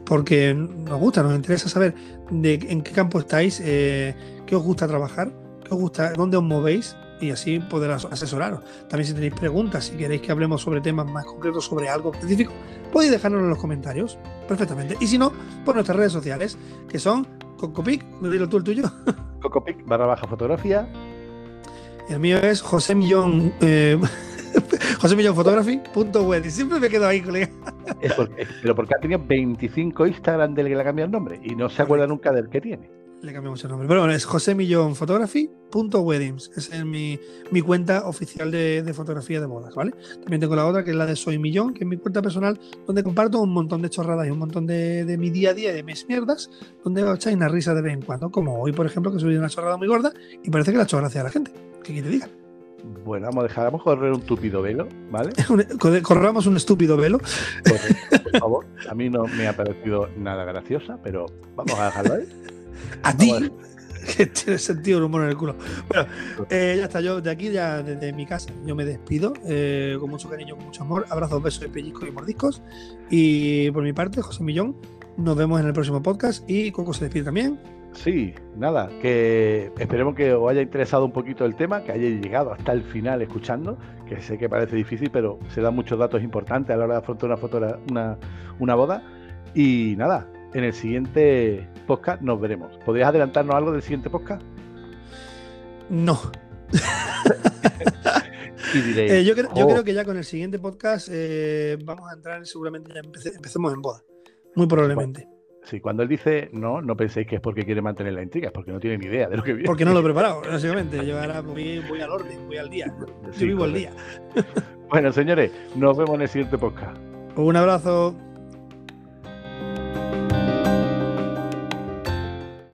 Porque nos gusta, nos interesa saber de en qué campo estáis, eh, qué os gusta trabajar, qué os gusta, dónde os movéis y así poder asesoraros. También si tenéis preguntas, si queréis que hablemos sobre temas más concretos, sobre algo específico, podéis dejárnoslo en los comentarios perfectamente. Y si no, por nuestras redes sociales, que son Cocopic, me dilo tú el tuyo. Cocopic barra baja fotografía. El mío es José Millón. Eh, José Millón Photography.web. Y siempre me quedo ahí, colega. pero porque ha tenido 25 Instagram del que le ha cambiado el nombre y no se acuerda nunca del que tiene. Le cambiamos el nombre. Pero bueno, es José Millón Photography.weddings. Esa es mi, mi cuenta oficial de, de, fotografía de bodas, ¿vale? También tengo la otra que es la de Soy Millón, que es mi cuenta personal, donde comparto un montón de chorradas y un montón de, de mi día a día y de mis mierdas, donde echáis una risa de vez en cuando. Como hoy, por ejemplo, que subí una chorrada muy gorda y parece que la ha hecho gracia a la gente. ¿Qué quiere diga? Bueno, vamos a dejar, vamos a correr un tupido velo, ¿vale? Corramos un estúpido velo. por favor. A mí no me ha parecido nada graciosa, pero vamos a dejarlo ahí. A ti, que tiene sentido el humor en el culo. Bueno, eh, ya está, yo de aquí, ya desde mi casa, yo me despido eh, con mucho cariño, con mucho amor. Abrazos, besos, pellizcos y mordiscos. Y por mi parte, José Millón, nos vemos en el próximo podcast y Coco se despide también. Sí, nada, que esperemos que os haya interesado un poquito el tema, que hayáis llegado hasta el final escuchando, que sé que parece difícil, pero se dan muchos datos importantes a la hora de afrontar una, foto, una, una boda. Y nada, en el siguiente podcast nos veremos. ¿Podrías adelantarnos algo del siguiente podcast? No. Eh, yo, oh". creo, que ya con el siguiente podcast eh, vamos a entrar seguramente ya empecemos en boda. Muy probablemente. Sí, cuando él dice no, no penséis que es porque quiere mantener la intriga, es porque no tiene ni idea de lo que viene. Porque no lo he preparado, básicamente. Yo ahora voy, al orden, voy al día. Yo vivo al día. bueno, señores, nos vemos en el siguiente podcast. Un abrazo.